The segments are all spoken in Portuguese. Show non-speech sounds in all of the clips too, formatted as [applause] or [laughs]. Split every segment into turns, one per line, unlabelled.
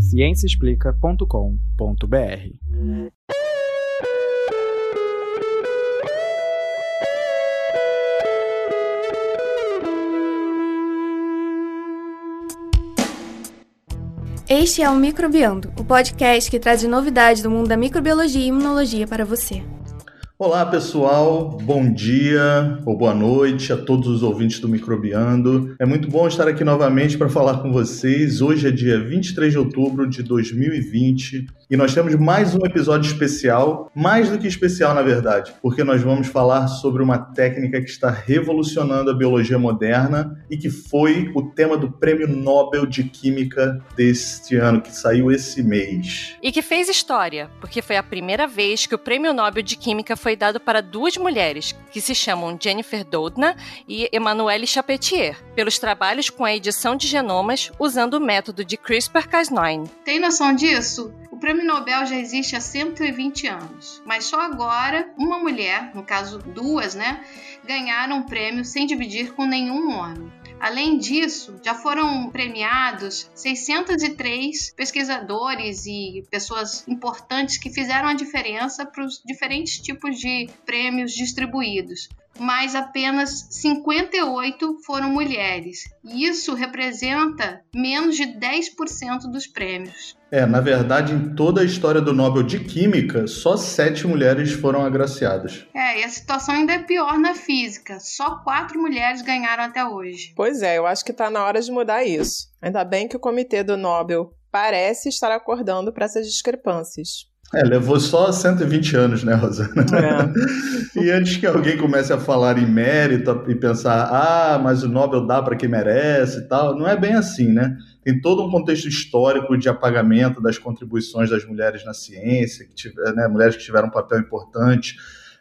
ciênciaexplica.com.br.
Este é o Microbiando, o podcast que traz novidades do mundo da microbiologia e imunologia para você.
Olá, pessoal. Bom dia ou boa noite a todos os ouvintes do Microbiando. É muito bom estar aqui novamente para falar com vocês. Hoje é dia 23 de outubro de 2020 e nós temos mais um episódio especial, mais do que especial na verdade, porque nós vamos falar sobre uma técnica que está revolucionando a biologia moderna e que foi o tema do Prêmio Nobel de Química deste ano, que saiu esse mês.
E que fez história, porque foi a primeira vez que o Prêmio Nobel de Química foi dado para duas mulheres, que se chamam Jennifer Doudna e Emmanuelle Chapetier, pelos trabalhos com a edição de genomas usando o método de CRISPR-Cas9.
Tem noção disso? O Prêmio Nobel já existe há 120 anos, mas só agora uma mulher, no caso duas, né, ganharam o prêmio sem dividir com nenhum homem. Além disso, já foram premiados 603 pesquisadores e pessoas importantes que fizeram a diferença para os diferentes tipos de prêmios distribuídos mas apenas 58 foram mulheres. E isso representa menos de 10% dos prêmios.
É, na verdade, em toda a história do Nobel de Química, só sete mulheres foram agraciadas.
É, e a situação ainda é pior na física. Só quatro mulheres ganharam até hoje.
Pois é, eu acho que está na hora de mudar isso. Ainda bem que o comitê do Nobel parece estar acordando para essas discrepâncias.
É, levou só 120 anos, né, Rosana? É. [laughs] e antes que alguém comece a falar em mérito e pensar, ah, mas o Nobel dá para quem merece e tal, não é bem assim, né? Tem todo um contexto histórico de apagamento das contribuições das mulheres na ciência, que tiver, né, mulheres que tiveram um papel importante.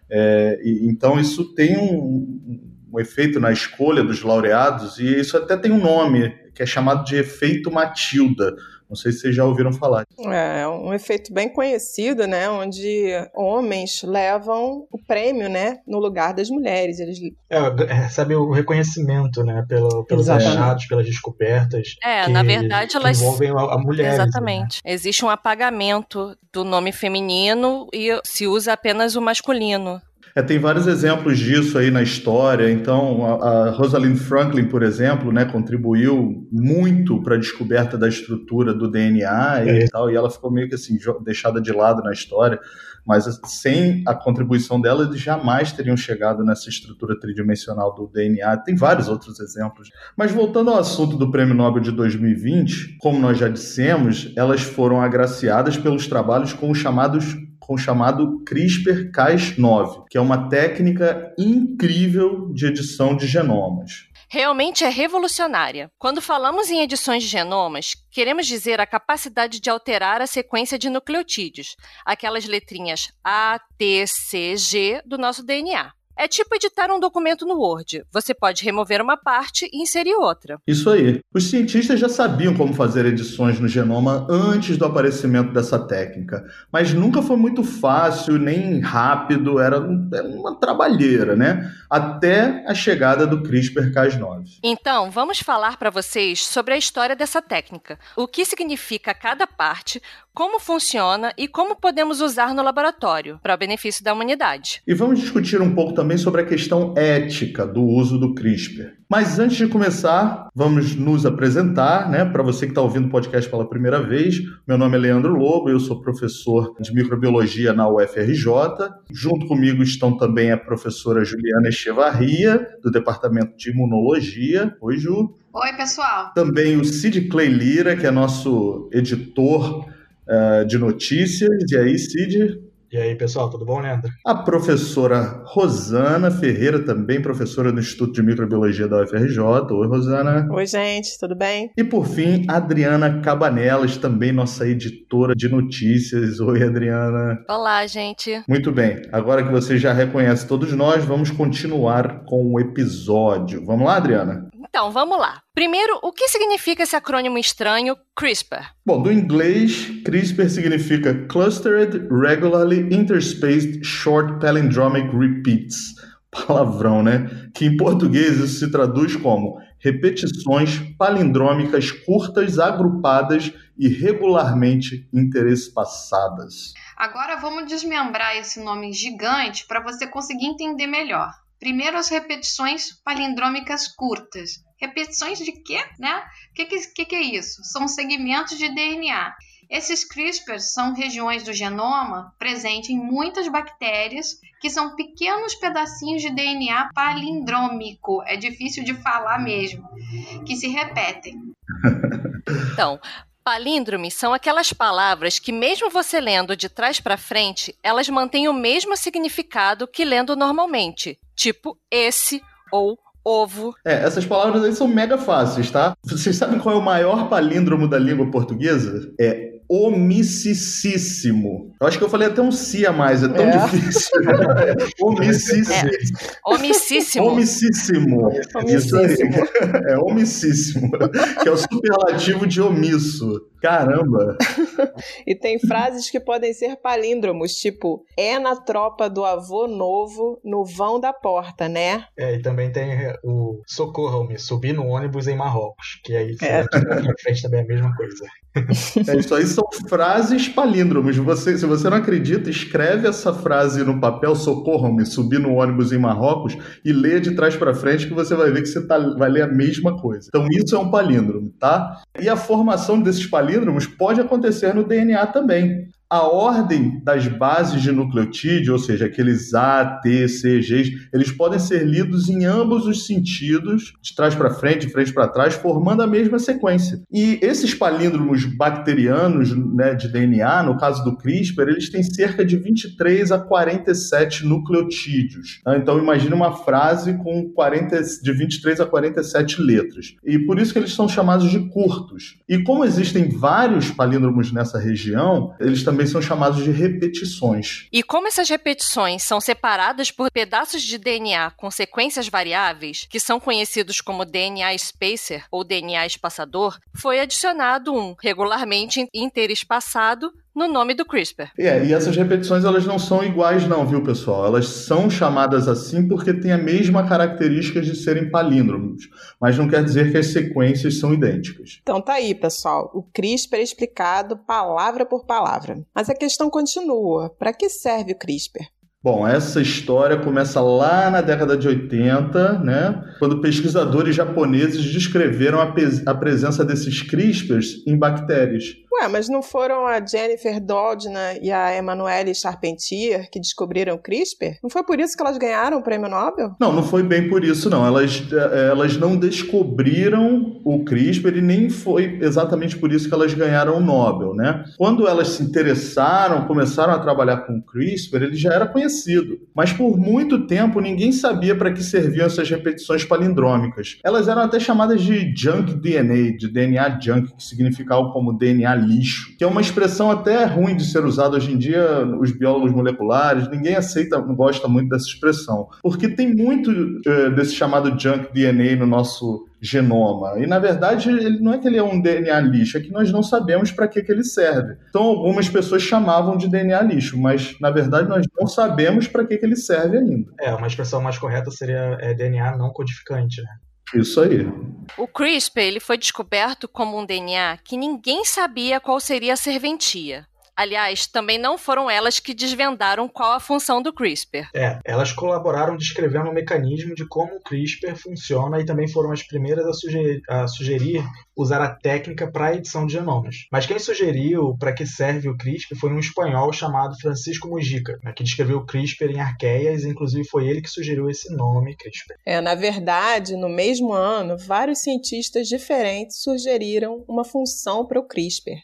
É, e, então, isso tem um, um efeito na escolha dos laureados, e isso até tem um nome, que é chamado de efeito Matilda não sei se vocês já ouviram falar.
É, é um efeito bem conhecido, né? Onde homens levam o prêmio, né? No lugar das mulheres. Eles...
É, recebe o reconhecimento, né? Pelo, pelos Exatamente. achados, pelas descobertas.
É, que, na verdade, elas.
envolvem a, a mulher.
Né? Exatamente. Né? Existe um apagamento do nome feminino e se usa apenas o masculino.
É, tem vários exemplos disso aí na história. Então, a, a Rosalind Franklin, por exemplo, né, contribuiu muito para a descoberta da estrutura do DNA é. e tal, e ela ficou meio que assim deixada de lado na história. Mas sem a contribuição dela, eles jamais teriam chegado nessa estrutura tridimensional do DNA. Tem vários outros exemplos. Mas voltando ao assunto do Prêmio Nobel de 2020, como nós já dissemos, elas foram agraciadas pelos trabalhos com os chamados com o chamado CRISPR-Cas9, que é uma técnica incrível de edição de genomas.
Realmente é revolucionária. Quando falamos em edições de genomas, queremos dizer a capacidade de alterar a sequência de nucleotídeos, aquelas letrinhas A, T, C, G do nosso DNA. É tipo editar um documento no Word. Você pode remover uma parte e inserir outra.
Isso aí. Os cientistas já sabiam como fazer edições no genoma antes do aparecimento dessa técnica, mas nunca foi muito fácil nem rápido, era uma trabalheira, né? Até a chegada do CRISPR-Cas9.
Então, vamos falar para vocês sobre a história dessa técnica, o que significa cada parte, como funciona e como podemos usar no laboratório para o benefício da humanidade.
E vamos discutir um pouco também sobre a questão ética do uso do CRISPR. Mas antes de começar, vamos nos apresentar, né? Para você que está ouvindo o podcast pela primeira vez, meu nome é Leandro Lobo, eu sou professor de microbiologia na UFRJ. Junto comigo estão também a professora Juliana Echevarria, do Departamento de Imunologia. Oi, Ju.
Oi, pessoal.
Também o Cid Clay Lira, que é nosso editor uh, de notícias. E aí, Cid?
E aí, pessoal, tudo bom, Leandro?
A professora Rosana Ferreira, também professora do Instituto de Microbiologia da UFRJ. Oi, Rosana.
Oi, gente, tudo bem?
E por fim, Adriana Cabanelas, também nossa editora de notícias. Oi, Adriana.
Olá, gente.
Muito bem. Agora que você já reconhece todos nós, vamos continuar com o episódio. Vamos lá, Adriana?
Então, vamos lá. Primeiro, o que significa esse acrônimo estranho CRISPR?
Bom, do inglês, CRISPR significa Clustered Regularly Interspaced Short Palindromic Repeats, palavrão, né? Que em português isso se traduz como repetições palindrômicas curtas, agrupadas e regularmente interespaçadas.
Agora vamos desmembrar esse nome gigante para você conseguir entender melhor. Primeiro, as repetições palindrômicas curtas. Repetições de quê? Né? O que, que, que é isso? São segmentos de DNA. Esses CRISPRs são regiões do genoma presentes em muitas bactérias, que são pequenos pedacinhos de DNA palindrômico. É difícil de falar mesmo, que se repetem. [laughs]
Então, Palíndromes são aquelas palavras que, mesmo você lendo de trás para frente, elas mantêm o mesmo significado que lendo normalmente, tipo esse ou ovo.
É, essas palavras aí são mega fáceis, tá? Vocês sabem qual é o maior palíndromo da língua portuguesa? É omissicíssimo. Eu acho que eu falei até um si a mais, é tão é. difícil. [laughs] omissíssimo.
É. Omissíssimo.
Omissíssimo. Isso aí. [laughs] É omissíssimo. [laughs] Que é o superlativo de omisso. Caramba!
e tem frases que podem ser palíndromos, tipo, é na tropa do avô novo, no vão da porta, né?
É, e também tem o socorram-me, subir no ônibus em Marrocos, que aí é. na frente também é a mesma coisa.
É, isso aí são frases palíndromos. Você, se você não acredita, escreve essa frase no papel, socorram-me, subir no ônibus em Marrocos e lê de trás para frente que você vai ver que você tá, vai ler a mesma coisa. Então isso é um palíndromo, tá? E a formação desses palíndromos pode acontecer no DNA também a ordem das bases de nucleotídeo, ou seja, aqueles A, T, C, G, eles podem ser lidos em ambos os sentidos, de trás para frente, de frente para trás, formando a mesma sequência. E esses palíndromos bacterianos né, de DNA, no caso do CRISPR, eles têm cerca de 23 a 47 nucleotídeos. Tá? Então, imagine uma frase com 40, de 23 a 47 letras. E por isso que eles são chamados de curtos. E como existem vários palíndromos nessa região, eles também também são chamados de repetições.
E como essas repetições são separadas por pedaços de DNA com sequências variáveis, que são conhecidos como DNA spacer ou DNA espaçador, foi adicionado um regularmente interespaçado no nome do CRISPR.
É, e essas repetições elas não são iguais não, viu, pessoal? Elas são chamadas assim porque têm a mesma característica de serem palíndromos, mas não quer dizer que as sequências são idênticas.
Então tá aí, pessoal. O CRISPR é explicado palavra por palavra. Mas a questão continua. Para que serve o CRISPR?
Bom, essa história começa lá na década de 80, né, quando pesquisadores japoneses descreveram a, a presença desses CRISPRs em bactérias.
Ué, mas não foram a Jennifer Doudna e a Emanuele Charpentier que descobriram o CRISPR? Não foi por isso que elas ganharam o prêmio Nobel?
Não, não foi bem por isso, não. Elas, eh, elas não descobriram o CRISPR e nem foi exatamente por isso que elas ganharam o Nobel, né? Quando elas se interessaram, começaram a trabalhar com o CRISPR, ele já era conhecido. Mas por muito tempo ninguém sabia para que serviam essas repetições palindrômicas. Elas eram até chamadas de junk DNA, de DNA junk, que significa algo como DNA lixo, que é uma expressão até ruim de ser usada hoje em dia, os biólogos moleculares, ninguém aceita, não gosta muito dessa expressão, porque tem muito uh, desse chamado junk DNA no nosso genoma. E na verdade, ele não é que ele é um DNA lixo, é que nós não sabemos para que, que ele serve. Então, algumas pessoas chamavam de DNA lixo, mas na verdade nós não sabemos para que, que ele serve ainda.
É, uma expressão mais correta seria é, DNA não codificante, né?
Isso aí.
O CRISPR ele foi descoberto como um DNA que ninguém sabia qual seria a serventia. Aliás, também não foram elas que desvendaram qual a função do CRISPR.
É, elas colaboraram descrevendo o mecanismo de como o CRISPR funciona e também foram as primeiras a sugerir, a sugerir usar a técnica para a edição de genomas. Mas quem sugeriu para que serve o CRISPR foi um espanhol chamado Francisco Mujica, né, que descreveu o CRISPR em arqueias, e inclusive foi ele que sugeriu esse nome CRISPR.
É, na verdade, no mesmo ano, vários cientistas diferentes sugeriram uma função para o CRISPR.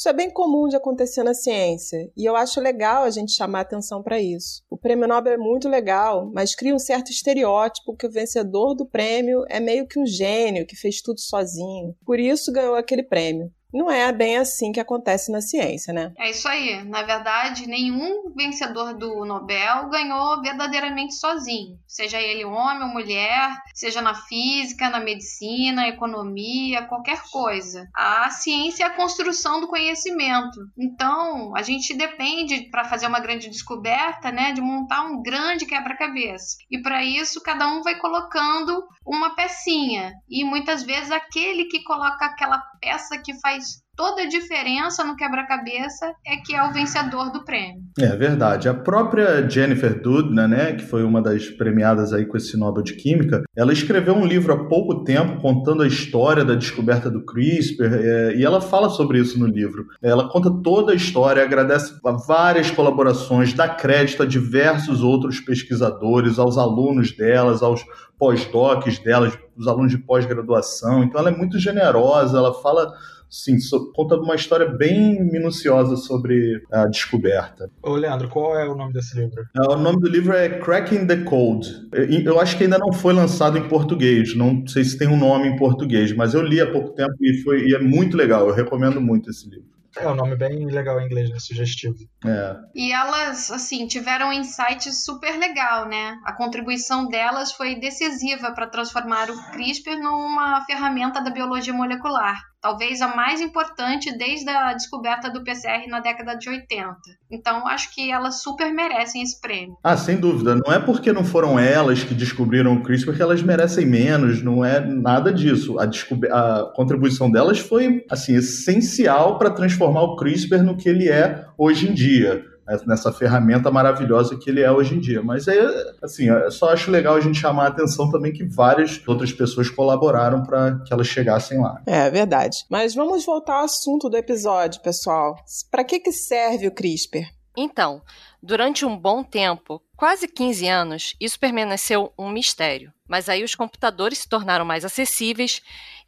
Isso é bem comum de acontecer na ciência, e eu acho legal a gente chamar atenção para isso. O prêmio Nobel é muito legal, mas cria um certo estereótipo que o vencedor do prêmio é meio que um gênio que fez tudo sozinho. Por isso ganhou aquele prêmio. Não é bem assim que acontece na ciência, né?
É isso aí. Na verdade, nenhum vencedor do Nobel ganhou verdadeiramente sozinho. Seja ele homem ou mulher, seja na física, na medicina, economia, qualquer coisa. A ciência é a construção do conhecimento. Então, a gente depende, para fazer uma grande descoberta, né, de montar um grande quebra-cabeça. E para isso, cada um vai colocando uma pecinha. E muitas vezes aquele que coloca aquela peça que faz toda a diferença no quebra-cabeça é que é o vencedor do prêmio.
É verdade. A própria Jennifer Doudna, né, que foi uma das premiadas aí com esse Nobel de Química, ela escreveu um livro há pouco tempo contando a história da descoberta do CRISPR é, e ela fala sobre isso no livro. Ela conta toda a história, agradece a várias colaborações, dá crédito a diversos outros pesquisadores, aos alunos delas, aos pós-docs delas, os alunos de pós-graduação. Então ela é muito generosa, ela fala Sim, so, conta uma história bem minuciosa sobre a descoberta.
Ô, Leandro, qual é o nome desse livro?
O nome do livro é Cracking the Code. Eu acho que ainda não foi lançado em português, não sei se tem um nome em português, mas eu li há pouco tempo e, foi, e é muito legal, eu recomendo muito esse livro.
É um nome bem legal em inglês, né? Sugestivo.
É.
E elas, assim, tiveram um insight super legal, né? A contribuição delas foi decisiva para transformar o CRISPR numa ferramenta da biologia molecular talvez a mais importante desde a descoberta do PCR na década de 80. Então, acho que elas super merecem esse prêmio.
Ah, sem dúvida. Não é porque não foram elas que descobriram o CRISPR que elas merecem menos, não é nada disso. A, a contribuição delas foi, assim, essencial para transformar o CRISPR no que ele é hoje em dia nessa ferramenta maravilhosa que ele é hoje em dia. Mas é assim, eu só acho legal a gente chamar a atenção também que várias outras pessoas colaboraram para que elas chegassem lá.
É verdade. Mas vamos voltar ao assunto do episódio, pessoal. Para que, que serve o CRISPR?
Então, durante um bom tempo, quase 15 anos, isso permaneceu um mistério. Mas aí os computadores se tornaram mais acessíveis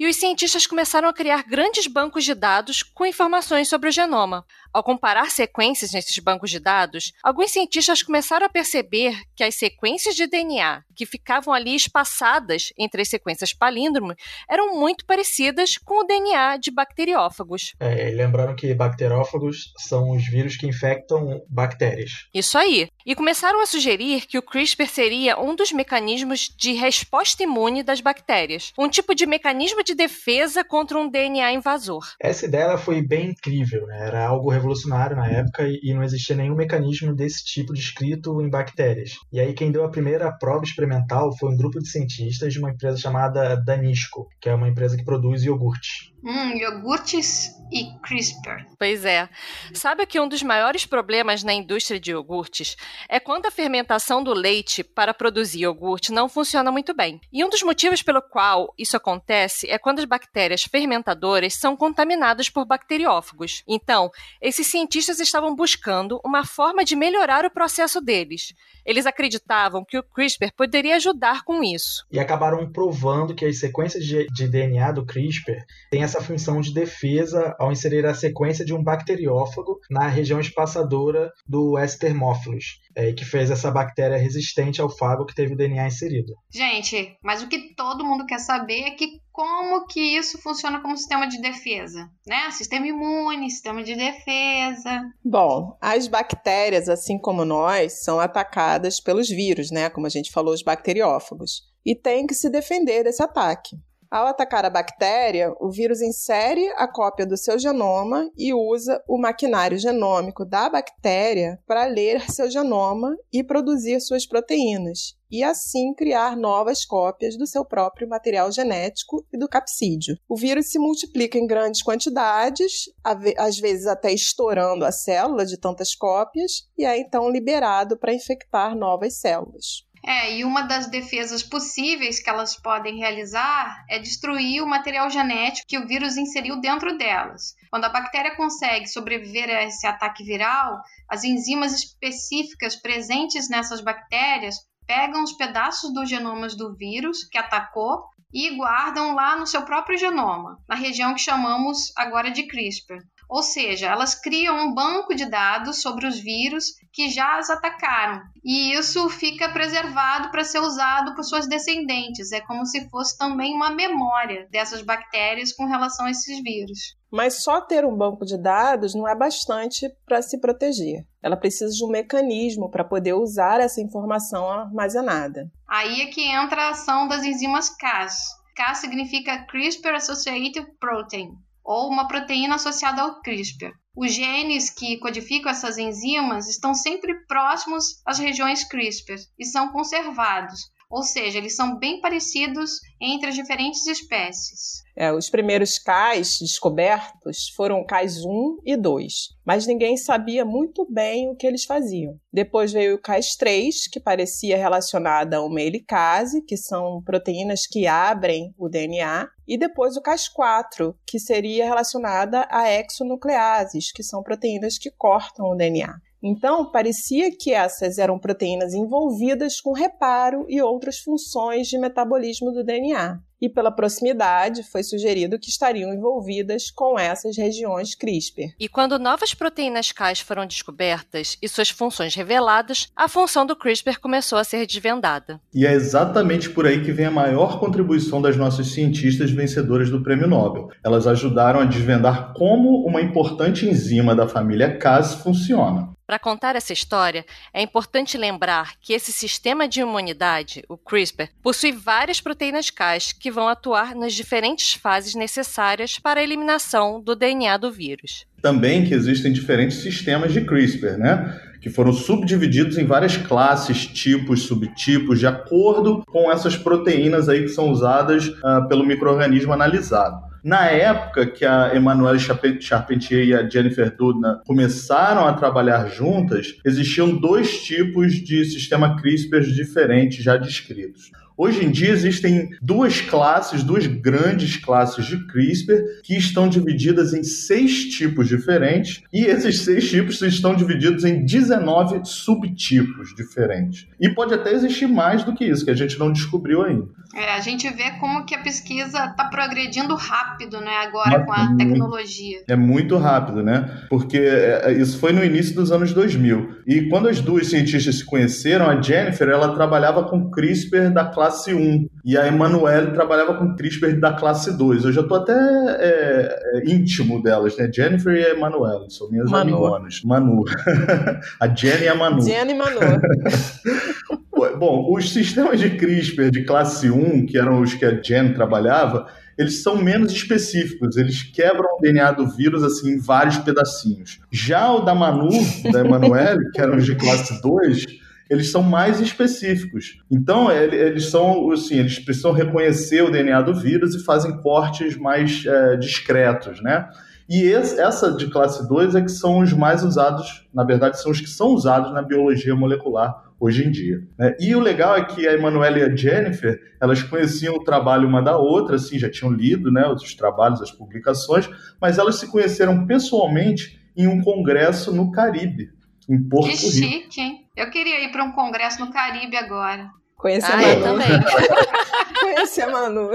e os cientistas começaram a criar grandes bancos de dados com informações sobre o genoma. Ao comparar sequências nesses bancos de dados, alguns cientistas começaram a perceber que as sequências de DNA que ficavam ali espaçadas entre as sequências palíndromo eram muito parecidas com o DNA de bacteriófagos.
É, lembrando que bacteriófagos são os vírus que infectam bactérias.
Isso aí. E começaram a sugerir que o CRISPR seria um dos mecanismos de resposta imune das bactérias, um tipo de mecanismo de defesa contra um DNA invasor.
Essa ideia foi bem incrível, né? era algo revolucionário na época e não existia nenhum mecanismo desse tipo descrito em bactérias. E aí quem deu a primeira prova experimental foi um grupo de cientistas de uma empresa chamada Danisco, que é uma empresa que produz iogurte.
Hum, iogurtes e CRISPR.
Pois é. Sabe que um dos maiores problemas na indústria de iogurtes é quando a fermentação do leite para produzir iogurte não funciona muito bem. E um dos motivos pelo qual isso acontece é quando as bactérias fermentadoras são contaminadas por bacteriófagos. Então, esses cientistas estavam buscando uma forma de melhorar o processo deles. Eles acreditavam que o CRISPR poderia ajudar com isso.
E acabaram provando que as sequências de, de DNA do CRISPR têm essa função de defesa ao inserir a sequência de um bacteriófago na região espaçadora do Estermófilos, é, que fez essa bactéria resistente ao fago que teve o DNA inserido.
Gente, mas o que todo mundo quer saber é que como que isso funciona como sistema de defesa, né? Sistema imune, sistema de defesa.
Bom, as bactérias, assim como nós, são atacadas pelos vírus, né? Como a gente falou, os bacteriófagos. E tem que se defender desse ataque. Ao atacar a bactéria, o vírus insere a cópia do seu genoma e usa o maquinário genômico da bactéria para ler seu genoma e produzir suas proteínas, e assim criar novas cópias do seu próprio material genético e do capsídeo. O vírus se multiplica em grandes quantidades, às vezes até estourando a célula de tantas cópias, e é então liberado para infectar novas células.
É, e uma das defesas possíveis que elas podem realizar é destruir o material genético que o vírus inseriu dentro delas. Quando a bactéria consegue sobreviver a esse ataque viral, as enzimas específicas presentes nessas bactérias pegam os pedaços dos genomas do vírus que atacou e guardam lá no seu próprio genoma, na região que chamamos agora de CRISPR. Ou seja, elas criam um banco de dados sobre os vírus que já as atacaram. E isso fica preservado para ser usado por suas descendentes. É como se fosse também uma memória dessas bactérias com relação a esses vírus.
Mas só ter um banco de dados não é bastante para se proteger. Ela precisa de um mecanismo para poder usar essa informação armazenada.
Aí é que entra a ação das enzimas Cas. Cas significa CRISPR Associated Protein, ou uma proteína associada ao CRISPR. Os genes que codificam essas enzimas estão sempre próximos às regiões CRISPR e são conservados, ou seja, eles são bem parecidos entre as diferentes espécies.
É, os primeiros cais descobertos foram cais 1 e 2, mas ninguém sabia muito bem o que eles faziam. Depois veio o cais 3, que parecia relacionada a uma helicase, que são proteínas que abrem o DNA, e depois o cais 4, que seria relacionada a exonucleases, que são proteínas que cortam o DNA. Então, parecia que essas eram proteínas envolvidas com reparo e outras funções de metabolismo do DNA. E pela proximidade, foi sugerido que estariam envolvidas com essas regiões CRISPR.
E quando novas proteínas Cas foram descobertas e suas funções reveladas, a função do CRISPR começou a ser desvendada.
E é exatamente por aí que vem a maior contribuição das nossas cientistas vencedoras do Prêmio Nobel. Elas ajudaram a desvendar como uma importante enzima da família Cas funciona.
Para contar essa história, é importante lembrar que esse sistema de imunidade, o CRISPR, possui várias proteínas Cas que vão atuar nas diferentes fases necessárias para a eliminação do DNA do vírus.
Também que existem diferentes sistemas de CRISPR, né? Que foram subdivididos em várias classes, tipos, subtipos, de acordo com essas proteínas aí que são usadas uh, pelo microorganismo analisado. Na época que a Emmanuelle Charpentier e a Jennifer Doudna começaram a trabalhar juntas, existiam dois tipos de sistema CRISPR diferentes já descritos. Hoje em dia existem duas classes, duas grandes classes de CRISPR que estão divididas em seis tipos diferentes e esses seis tipos estão divididos em 19 subtipos diferentes. E pode até existir mais do que isso, que a gente não descobriu ainda.
É, a gente vê como que a pesquisa está progredindo rápido, né, agora com a tecnologia.
É muito rápido, né? Porque é, é, isso foi no início dos anos 2000. E quando as duas cientistas se conheceram, a Jennifer, ela trabalhava com CRISPR da classe 1 e a Emanuele trabalhava com CRISPR da classe 2. Eu já estou até é, é, íntimo delas, né? Jennifer e a Emanuele, são minhas Manu. amigonas. Manu. [laughs] a Jenny e a Manu.
Jenny e Manu. [laughs]
Bom, os sistemas de CRISPR de classe 1, que eram os que a Jen trabalhava, eles são menos específicos, eles quebram o DNA do vírus assim em vários pedacinhos. Já o da Manu, da Emanuele, que eram os de classe 2, eles são mais específicos. Então, eles são, assim, eles precisam reconhecer o DNA do vírus e fazem cortes mais é, discretos, né? E esse, essa de classe 2 é que são os mais usados, na verdade, são os que são usados na biologia molecular hoje em dia. Né? E o legal é que a Emanuela e a Jennifer, elas conheciam o trabalho uma da outra, assim, já tinham lido né, os trabalhos, as publicações, mas elas se conheceram pessoalmente em um congresso no Caribe, em Porto que Rico.
Que chique, hein? Eu queria ir para um congresso no Caribe agora.
Conhecer
ah,
a Manu.
Eu também. [laughs]
Conhecer a Manu.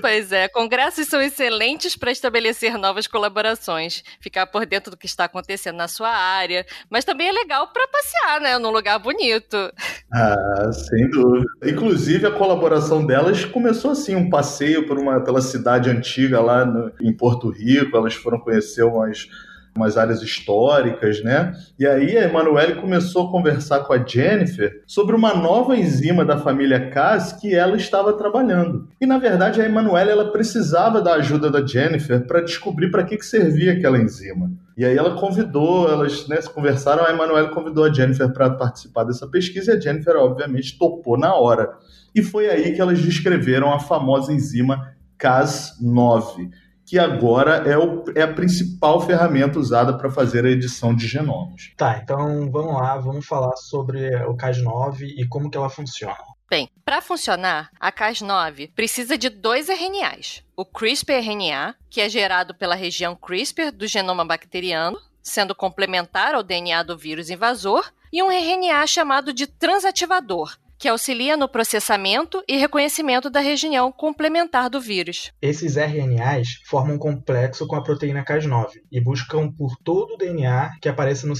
Pois é, congressos são excelentes para estabelecer novas colaborações, ficar por dentro do que está acontecendo na sua área, mas também é legal para passear, né, num lugar bonito.
Ah, sem dúvida. Inclusive a colaboração delas começou assim, um passeio por uma pela cidade antiga lá no, em Porto Rico, elas foram conhecer umas umas áreas históricas, né? E aí a Emanuele começou a conversar com a Jennifer sobre uma nova enzima da família Cas que ela estava trabalhando. E na verdade a Emanuele ela precisava da ajuda da Jennifer para descobrir para que, que servia aquela enzima. E aí ela convidou, elas né, conversaram, a Emanuele convidou a Jennifer para participar dessa pesquisa e a Jennifer obviamente topou na hora. E foi aí que elas descreveram a famosa enzima Cas9 que agora é, o, é a principal ferramenta usada para fazer a edição de genomas.
Tá, então vamos lá, vamos falar sobre o Cas9 e como que ela funciona.
Bem, para funcionar, a Cas9 precisa de dois RNAs. O CRISPR-RNA, que é gerado pela região CRISPR do genoma bacteriano, sendo complementar ao DNA do vírus invasor, e um RNA chamado de transativador, que auxilia no processamento e reconhecimento da região complementar do vírus.
Esses RNAs formam um complexo com a proteína Cas9 e buscam por todo o DNA que apareça no,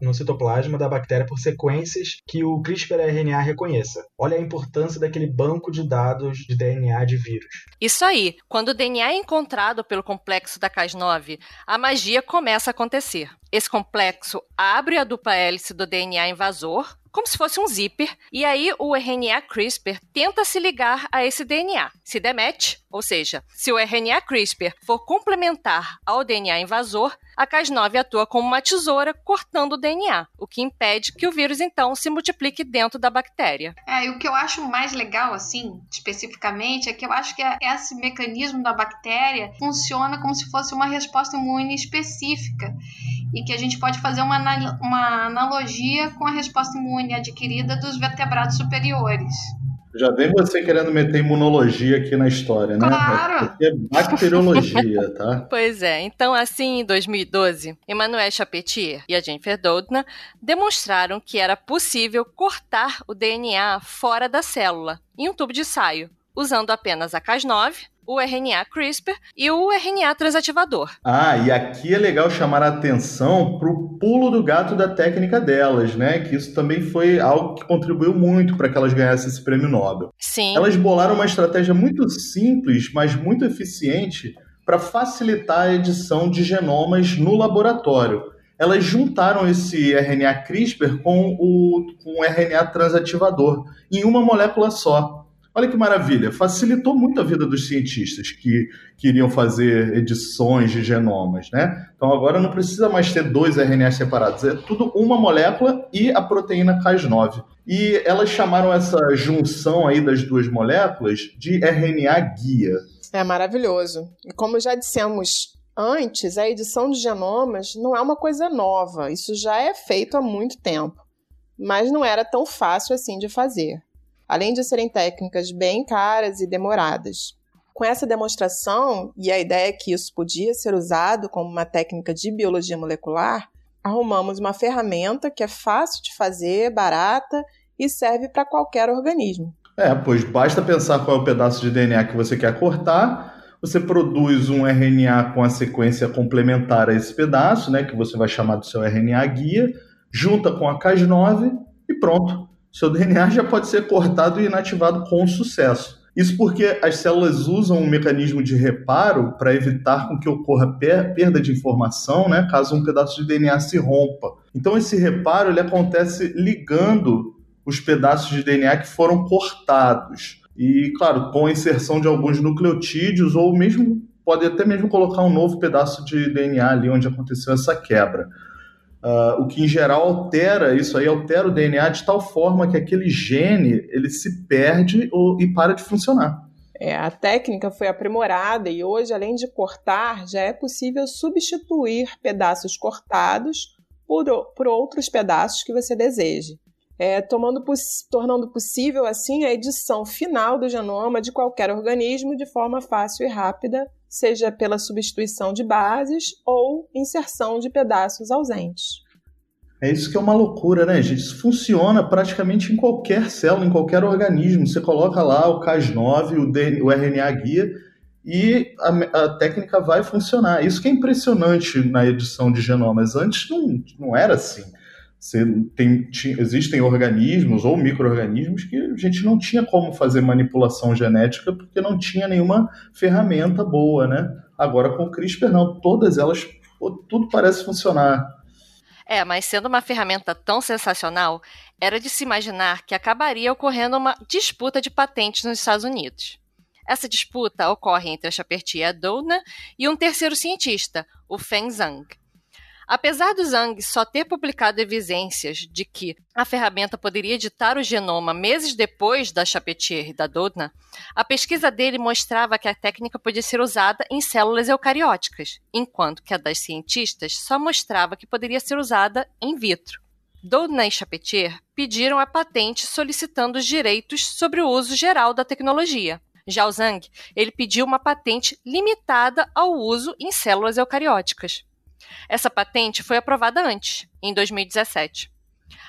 no citoplasma da bactéria por sequências que o CRISPR-RNA reconheça. Olha a importância daquele banco de dados de DNA de vírus.
Isso aí. Quando o DNA é encontrado pelo complexo da Cas9, a magia começa a acontecer. Esse complexo abre a dupla hélice do DNA invasor, como se fosse um zíper, e aí o RNA CRISPR tenta se ligar a esse DNA. Se demete, ou seja, se o RNA CRISPR for complementar ao DNA invasor, a Cas9 atua como uma tesoura cortando o DNA, o que impede que o vírus então se multiplique dentro da bactéria.
É, e o que eu acho mais legal, assim, especificamente, é que eu acho que esse mecanismo da bactéria funciona como se fosse uma resposta imune específica e que a gente pode fazer uma, uma analogia com a resposta imune adquirida dos vertebrados superiores.
Já vem você querendo meter imunologia aqui na história, né?
Claro!
Aqui é bacteriologia, tá? [laughs]
Pois é. Então, assim, em 2012, Emmanuel Chapetier e a Jennifer Doudna demonstraram que era possível cortar o DNA fora da célula, em um tubo de ensaio, usando apenas a Cas9, o RNA CRISPR e o RNA transativador.
Ah, e aqui é legal chamar a atenção para o pulo do gato da técnica delas, né? Que isso também foi algo que contribuiu muito para que elas ganhassem esse prêmio Nobel.
Sim.
Elas bolaram uma estratégia muito simples, mas muito eficiente para facilitar a edição de genomas no laboratório. Elas juntaram esse RNA CRISPR com o, com o RNA transativador em uma molécula só. Olha que maravilha, facilitou muito a vida dos cientistas que queriam fazer edições de genomas, né? Então agora não precisa mais ter dois RNAs separados, é tudo uma molécula e a proteína Cas9. E elas chamaram essa junção aí das duas moléculas de RNA guia.
É maravilhoso. E como já dissemos antes, a edição de genomas não é uma coisa nova, isso já é feito há muito tempo, mas não era tão fácil assim de fazer além de serem técnicas bem caras e demoradas. Com essa demonstração e a ideia que isso podia ser usado como uma técnica de biologia molecular, arrumamos uma ferramenta que é fácil de fazer, barata e serve para qualquer organismo.
É, pois basta pensar qual é o pedaço de DNA que você quer cortar, você produz um RNA com a sequência complementar a esse pedaço, né, que você vai chamar do seu RNA guia, junta com a Cas9 e pronto seu DNA já pode ser cortado e inativado com sucesso. Isso porque as células usam um mecanismo de reparo para evitar com que ocorra perda de informação, né, caso um pedaço de DNA se rompa. Então esse reparo ele acontece ligando os pedaços de DNA que foram cortados. E, claro, com a inserção de alguns nucleotídeos ou mesmo pode até mesmo colocar um novo pedaço de DNA ali onde aconteceu essa quebra. Uh, o que em geral altera isso aí, altera o DNA de tal forma que aquele gene ele se perde ou, e para de funcionar.
É, a técnica foi aprimorada e hoje, além de cortar, já é possível substituir pedaços cortados por, por outros pedaços que você deseje, é, tomando, tornando possível assim a edição final do genoma de qualquer organismo de forma fácil e rápida seja pela substituição de bases ou inserção de pedaços ausentes.
É isso que é uma loucura, né, gente? Isso funciona praticamente em qualquer célula, em qualquer organismo. Você coloca lá o Cas9, o, o RNA guia, e a, a, técnica vai funcionar. Isso que é impressionante na edição de genomas. Antes não, não era assim. Você tem, existem organismos ou micro-organismos que a gente não tinha como fazer manipulação genética porque não tinha nenhuma ferramenta boa, né? Agora com o CRISPR não, todas elas, tudo parece funcionar.
É, mas sendo uma ferramenta tão sensacional, era de se imaginar que acabaria ocorrendo uma disputa de patentes nos Estados Unidos. Essa disputa ocorre entre a Chaperty e a e um terceiro cientista, o Feng Zhang. Apesar do Zhang só ter publicado evidências de que a ferramenta poderia editar o genoma meses depois da Chapetier e da Doudna, a pesquisa dele mostrava que a técnica podia ser usada em células eucarióticas, enquanto que a das cientistas só mostrava que poderia ser usada in vitro. Doudna e Chapetier pediram a patente solicitando os direitos sobre o uso geral da tecnologia. Já o Zhang, ele pediu uma patente limitada ao uso em células eucarióticas. Essa patente foi aprovada antes, em 2017.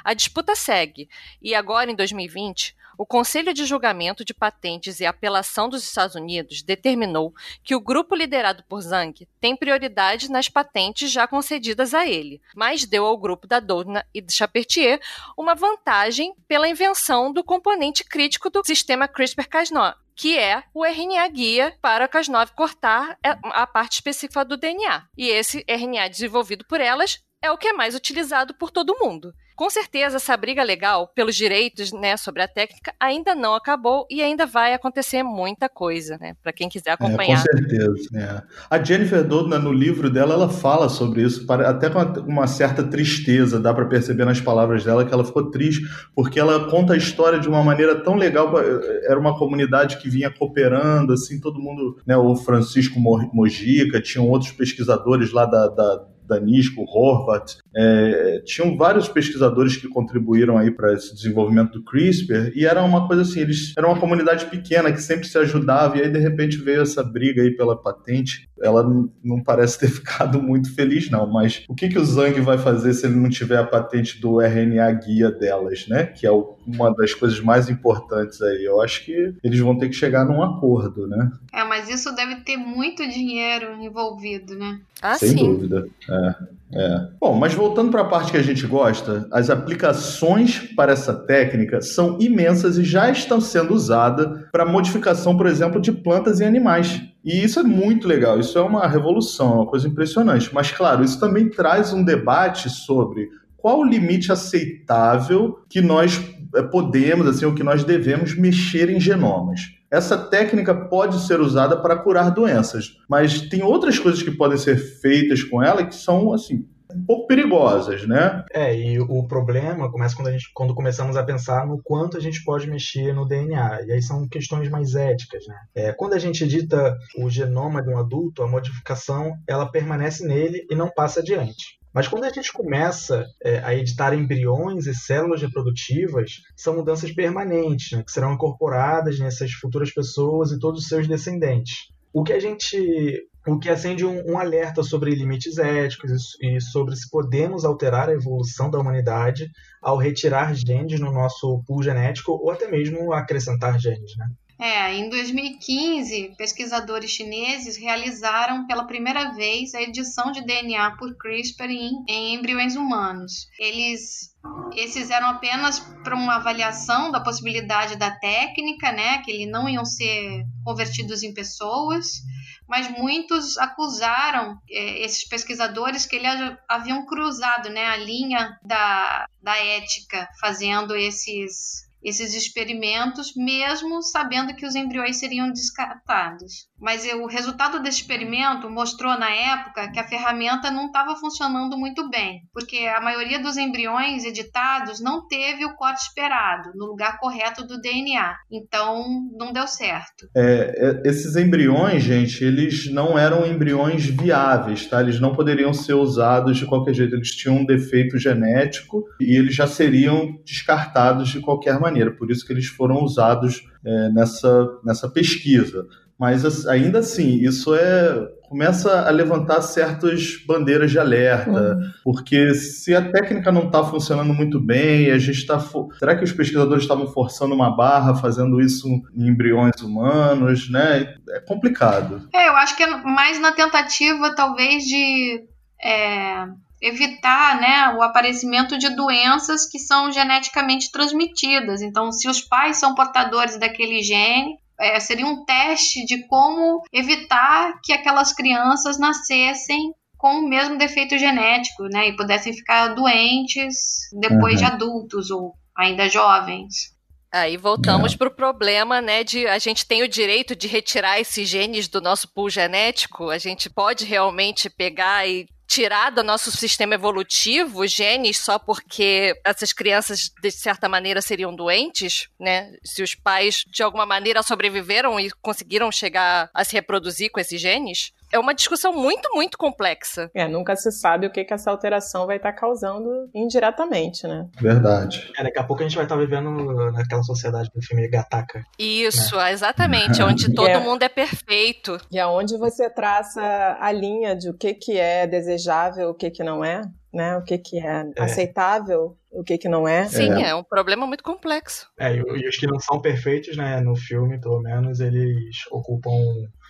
A disputa segue, e agora, em 2020, o Conselho de Julgamento de Patentes e Apelação dos Estados Unidos determinou que o grupo liderado por Zhang tem prioridade nas patentes já concedidas a ele, mas deu ao grupo da Doudna e de Chapertier uma vantagem pela invenção do componente crítico do sistema CRISPR-Cas9, que é o RNA guia para Cas9 cortar a parte específica do DNA. E esse RNA desenvolvido por elas é o que é mais utilizado por todo mundo. Com certeza, essa briga legal pelos direitos né, sobre a técnica ainda não acabou e ainda vai acontecer muita coisa, né? Para quem quiser acompanhar.
É, com certeza. É. A Jennifer Doudna, no livro dela, ela fala sobre isso, até com uma certa tristeza, dá para perceber nas palavras dela que ela ficou triste, porque ela conta a história de uma maneira tão legal. Era uma comunidade que vinha cooperando, assim, todo mundo, né? O Francisco Mojica, tinham outros pesquisadores lá da, da Danisco, Horvath, é, tinham vários pesquisadores que contribuíram aí para esse desenvolvimento do CRISPR e era uma coisa assim, eles eram uma comunidade pequena que sempre se ajudava e aí de repente veio essa briga aí pela patente. Ela não parece ter [laughs] ficado muito feliz não, mas o que que o Zhang vai fazer se ele não tiver a patente do RNA guia delas, né? Que é uma das coisas mais importantes aí. Eu acho que eles vão ter que chegar num acordo, né?
É, mas isso deve ter muito dinheiro envolvido, né?
Ah,
Sem
sim.
dúvida. É, é. Bom, mas voltando para a parte que a gente gosta, as aplicações para essa técnica são imensas e já estão sendo usadas para modificação, por exemplo, de plantas e animais. E isso é muito legal, isso é uma revolução, é uma coisa impressionante. Mas, claro, isso também traz um debate sobre qual o limite aceitável que nós eh, podemos, assim, ou que nós devemos mexer em genomas. Essa técnica pode ser usada para curar doenças, mas tem outras coisas que podem ser feitas com ela que são assim um pouco perigosas, né?
É, e o problema começa quando, a gente, quando começamos a pensar no quanto a gente pode mexer no DNA. E aí são questões mais éticas, né? É, quando a gente edita o genoma de um adulto, a modificação ela permanece nele e não passa adiante. Mas quando a gente começa é, a editar embriões e células reprodutivas, são mudanças permanentes, né, que serão incorporadas nessas futuras pessoas e todos os seus descendentes. O que a gente o que acende um, um, alerta sobre limites éticos e sobre se podemos alterar a evolução da humanidade ao retirar genes no nosso pool genético ou até mesmo acrescentar genes, né?
É, em 2015, pesquisadores chineses realizaram pela primeira vez a edição de DNA por CRISPR em, em embriões humanos. Eles esses eram apenas para uma avaliação da possibilidade da técnica, né, que eles não iam ser convertidos em pessoas, mas muitos acusaram é, esses pesquisadores que eles haviam cruzado, né, a linha da, da ética, fazendo esses esses experimentos, mesmo sabendo que os embriões seriam descartados. Mas o resultado desse experimento mostrou na época que a ferramenta não estava funcionando muito bem, porque a maioria dos embriões editados não teve o corte esperado no lugar correto do DNA. Então, não deu certo.
É, é, esses embriões, gente, eles não eram embriões viáveis, tá? Eles não poderiam ser usados de qualquer jeito. Eles tinham um defeito genético e eles já seriam descartados de qualquer maneira. Por isso que eles foram usados é, nessa, nessa pesquisa mas ainda assim, isso é começa a levantar certas bandeiras de alerta, uhum. porque se a técnica não está funcionando muito bem, a gente está. Será que os pesquisadores estavam forçando uma barra, fazendo isso em embriões humanos, né? É complicado.
É, eu acho que é mais na tentativa, talvez, de. É evitar né, o aparecimento de doenças que são geneticamente transmitidas. Então, se os pais são portadores daquele gene, é, seria um teste de como evitar que aquelas crianças nascessem com o mesmo defeito genético, né? E pudessem ficar doentes depois uhum. de adultos ou ainda jovens.
Aí voltamos é. para o problema, né, de a gente tem o direito de retirar esses genes do nosso pool genético, a gente pode realmente pegar e tirar do nosso sistema evolutivo genes só porque essas crianças, de certa maneira, seriam doentes, né? Se os pais, de alguma maneira, sobreviveram e conseguiram chegar a se reproduzir com esses genes é uma discussão muito, muito complexa.
É, nunca se sabe o que, que essa alteração vai estar causando indiretamente, né?
Verdade.
É, daqui a pouco a gente vai estar vivendo naquela sociedade do filme Gataca.
Isso, né? exatamente, [laughs] onde todo é, mundo é perfeito.
E aonde você traça a linha de o que, que é desejável, o que, que não é, né? O que, que é, é. aceitável o que, que não é.
Sim, é. é um problema muito complexo.
É, e os que não são perfeitos, né, no filme, pelo menos, eles ocupam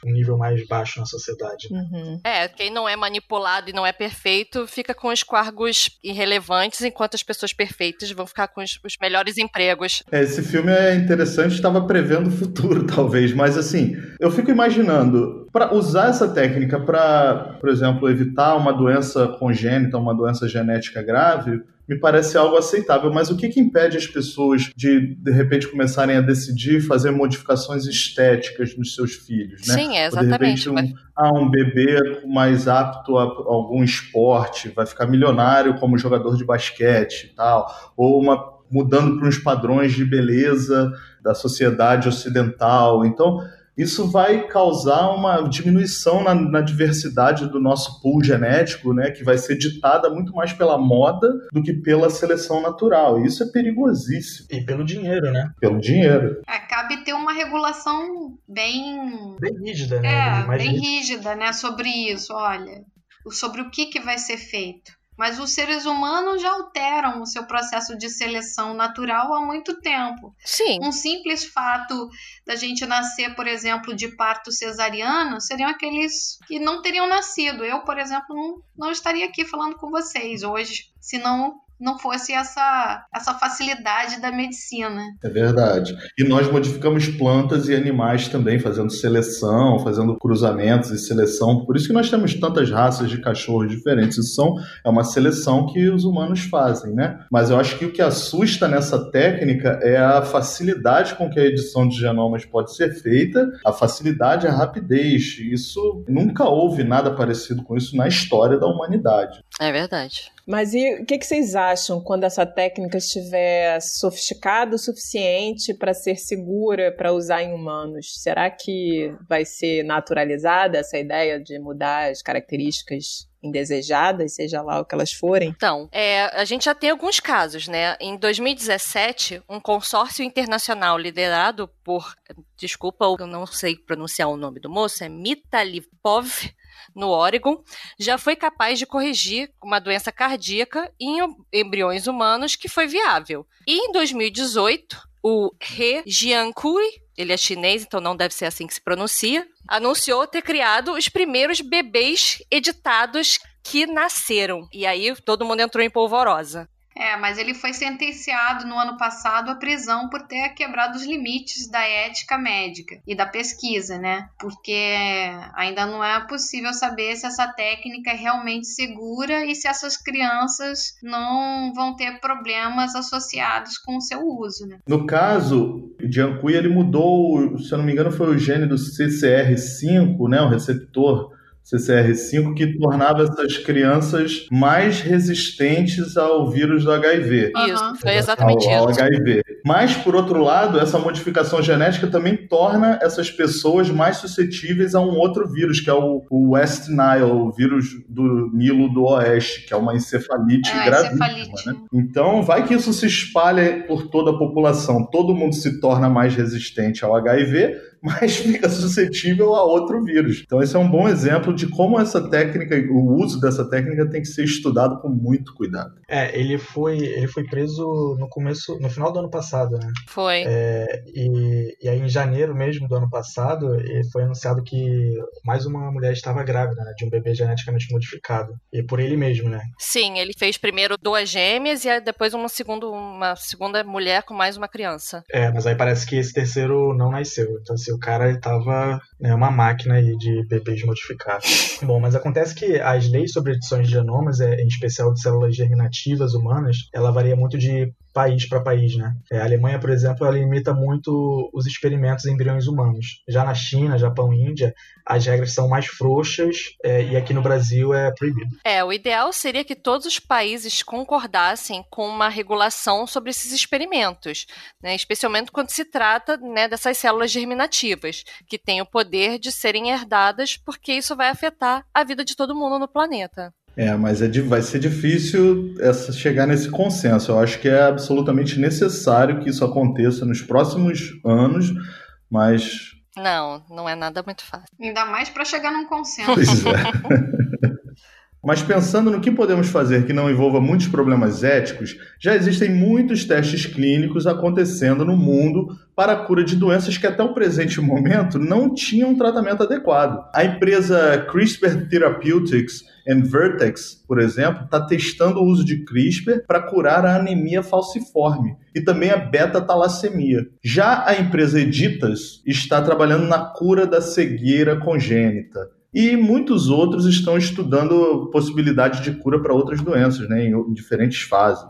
um nível mais baixo na sociedade.
Uhum.
É, quem não é manipulado e não é perfeito fica com os cargos irrelevantes, enquanto as pessoas perfeitas vão ficar com os, os melhores empregos.
É, esse filme é interessante, estava prevendo o futuro, [laughs] talvez, mas assim, eu fico imaginando, para usar essa técnica para, por exemplo, evitar uma doença congênita, uma doença genética grave, me parece algo aceitável. Mas o que, que impede as pessoas de, de repente, começarem a decidir fazer modificações estéticas nos seus filhos, né?
Sim, é exatamente.
Ou, de repente, um, ah, um bebê mais apto a algum esporte vai ficar milionário como jogador de basquete e tal. Ou uma mudando para uns padrões de beleza da sociedade ocidental. Então, isso vai causar uma diminuição na, na, diversidade do nosso pool genético, né, que vai ser ditada muito mais pela moda do que pela seleção natural. E isso é perigosíssimo.
E pelo dinheiro, né?
Pelo dinheiro.
É, cabe ter uma regulação bem...
Bem rígida, né?
É, bem rígida, né, sobre isso, olha. Sobre o que, que vai ser feito. Mas os seres humanos já alteram o seu processo de seleção natural há muito tempo.
Sim.
Um simples fato da gente nascer, por exemplo, de parto cesariano, seriam aqueles que não teriam nascido. Eu, por exemplo, não, não estaria aqui falando com vocês hoje, se não não fosse essa, essa facilidade da medicina.
É verdade. E nós modificamos plantas e animais também, fazendo seleção, fazendo cruzamentos e seleção. Por isso que nós temos tantas raças de cachorros diferentes. Isso são, é uma seleção que os humanos fazem, né? Mas eu acho que o que assusta nessa técnica é a facilidade com que a edição de genomas pode ser feita, a facilidade e a rapidez. Isso nunca houve nada parecido com isso na história da humanidade.
É verdade.
Mas e o que, que vocês acham quando essa técnica estiver sofisticada o suficiente para ser segura para usar em humanos? Será que vai ser naturalizada essa ideia de mudar as características indesejadas, seja lá o que elas forem?
Então, é, a gente já tem alguns casos, né? Em 2017, um consórcio internacional liderado por, desculpa, eu não sei pronunciar o nome do moço, é Mitalipov, no Oregon, já foi capaz de corrigir uma doença cardíaca em embriões humanos que foi viável. E em 2018, o He Jiankui, ele é chinês, então não deve ser assim que se pronuncia, anunciou ter criado os primeiros bebês editados que nasceram. E aí todo mundo entrou em polvorosa.
É, mas ele foi sentenciado no ano passado à prisão por ter quebrado os limites da ética médica e da pesquisa, né? Porque ainda não é possível saber se essa técnica é realmente segura e se essas crianças não vão ter problemas associados com o seu uso, né?
No caso, Jiankui, ele mudou, se eu não me engano, foi o gene do CCR5, né? O receptor CCR5 que tornava essas crianças mais resistentes ao vírus do HIV.
Isso, foi exatamente
ao, ao
isso.
HIV. Mas, por outro lado, essa modificação genética também torna essas pessoas mais suscetíveis a um outro vírus, que é o, o West Nile, o vírus do Nilo do Oeste, que é uma encefalite é, gravíssima. Encefalite. Né? Então, vai que isso se espalha por toda a população. Todo mundo se torna mais resistente ao HIV, [laughs] mas fica suscetível a outro vírus. Então, esse é um bom exemplo de como essa técnica, o uso dessa técnica tem que ser estudado com muito cuidado.
É, ele foi, ele foi preso no começo, no final do ano passado, né?
Foi.
É, e, e aí, em janeiro mesmo do ano passado, foi anunciado que mais uma mulher estava grávida, né, de um bebê geneticamente modificado. E por ele mesmo, né?
Sim, ele fez primeiro duas gêmeas e depois uma, segundo, uma segunda mulher com mais uma criança.
É, mas aí parece que esse terceiro não nasceu. Então, assim, o cara ele tava né, uma máquina aí de bebês modificados. [laughs] Bom, mas acontece que as leis sobre edições de genomas, é, em especial de células germinativas humanas, ela varia muito de país para país, né? É, a Alemanha, por exemplo, ela limita muito os experimentos em embriões humanos. Já na China, Japão e Índia, as regras são mais frouxas é, e aqui no Brasil é proibido.
É, o ideal seria que todos os países concordassem com uma regulação sobre esses experimentos, né? especialmente quando se trata né, dessas células germinativas, que têm o poder de serem herdadas, porque isso vai afetar a vida de todo mundo no planeta.
É, mas é, vai ser difícil essa, chegar nesse consenso. Eu acho que é absolutamente necessário que isso aconteça nos próximos anos, mas.
Não, não é nada muito fácil.
Ainda mais para chegar num consenso.
Pois é. [laughs] Mas pensando no que podemos fazer que não envolva muitos problemas éticos, já existem muitos testes clínicos acontecendo no mundo para a cura de doenças que até o presente momento não tinham um tratamento adequado. A empresa CRISPR Therapeutics and Vertex, por exemplo, está testando o uso de CRISPR para curar a anemia falciforme e também a beta-talassemia. Já a empresa Editas está trabalhando na cura da cegueira congênita e muitos outros estão estudando possibilidade de cura para outras doenças, né, em diferentes fases.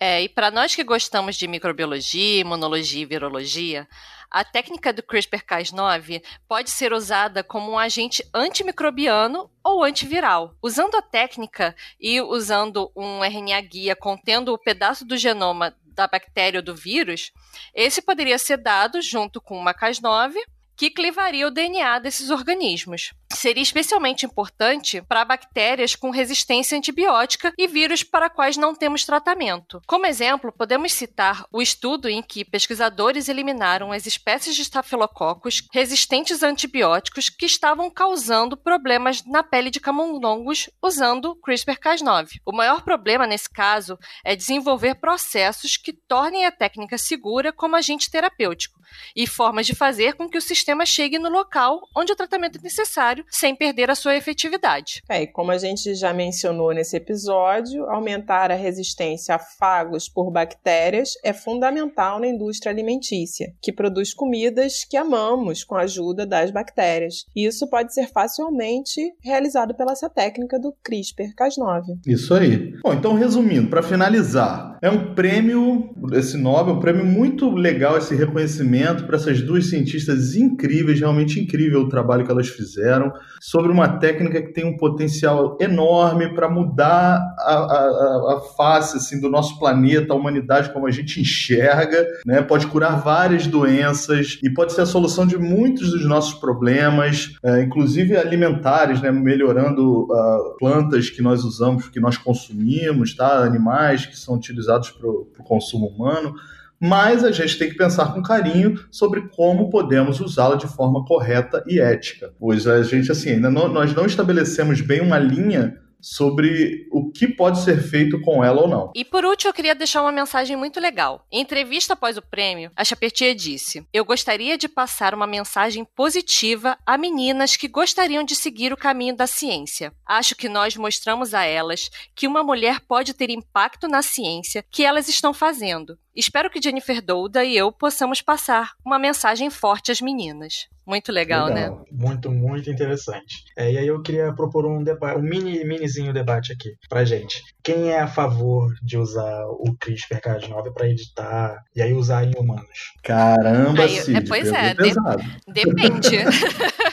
É, e para nós que gostamos de microbiologia, imunologia e virologia, a técnica do CRISPR-Cas9 pode ser usada como um agente antimicrobiano ou antiviral. Usando a técnica e usando um RNA guia contendo o pedaço do genoma da bactéria ou do vírus, esse poderia ser dado junto com uma Cas9 que clivaria o DNA desses organismos. Seria especialmente importante para bactérias com resistência antibiótica e vírus para quais não temos tratamento. Como exemplo, podemos citar o estudo em que pesquisadores eliminaram as espécies de estafilococos resistentes a antibióticos que estavam causando problemas na pele de camundongos usando CRISPR-Cas9. O maior problema nesse caso é desenvolver processos que tornem a técnica segura como agente terapêutico e formas de fazer com que o sistema chegue no local onde o tratamento é necessário sem perder a sua efetividade.
É, e como a gente já mencionou nesse episódio, aumentar a resistência a fagos por bactérias é fundamental na indústria alimentícia, que produz comidas que amamos com a ajuda das bactérias. E isso pode ser facilmente realizado pela essa técnica do CRISPR-Cas9.
Isso aí. Bom, então resumindo, para finalizar, é um prêmio, esse Nobel, um prêmio muito legal esse reconhecimento para essas duas cientistas incríveis, realmente incrível o trabalho que elas fizeram sobre uma técnica que tem um potencial enorme para mudar a, a, a, face assim, do nosso planeta, a humanidade como a gente enxerga, né? pode curar várias doenças e pode ser a solução de muitos dos nossos problemas, é, inclusive alimentares, né? melhorando uh, plantas que nós usamos, que nós consumimos, tá? animais que são utilizados para o consumo humano mas a gente tem que pensar com carinho sobre como podemos usá-la de forma correta e ética. Pois a gente, assim, ainda não, nós não estabelecemos bem uma linha sobre o que pode ser feito com ela ou não.
E por último, eu queria deixar uma mensagem muito legal. Em entrevista após o prêmio, a Chapertier disse: Eu gostaria de passar uma mensagem positiva a meninas que gostariam de seguir o caminho da ciência. Acho que nós mostramos a elas que uma mulher pode ter impacto na ciência que elas estão fazendo. Espero que Jennifer Douda e eu possamos passar uma mensagem forte às meninas. Muito legal, né? legal.
né? Muito, muito interessante. É, e aí eu queria propor um debate, um mini, minizinho debate aqui pra gente. Quem é a favor de usar o CRISPR-Cas9 para editar e aí usar em humanos?
Caramba, aí, Cid,
é, Pois é, de, depende. [laughs]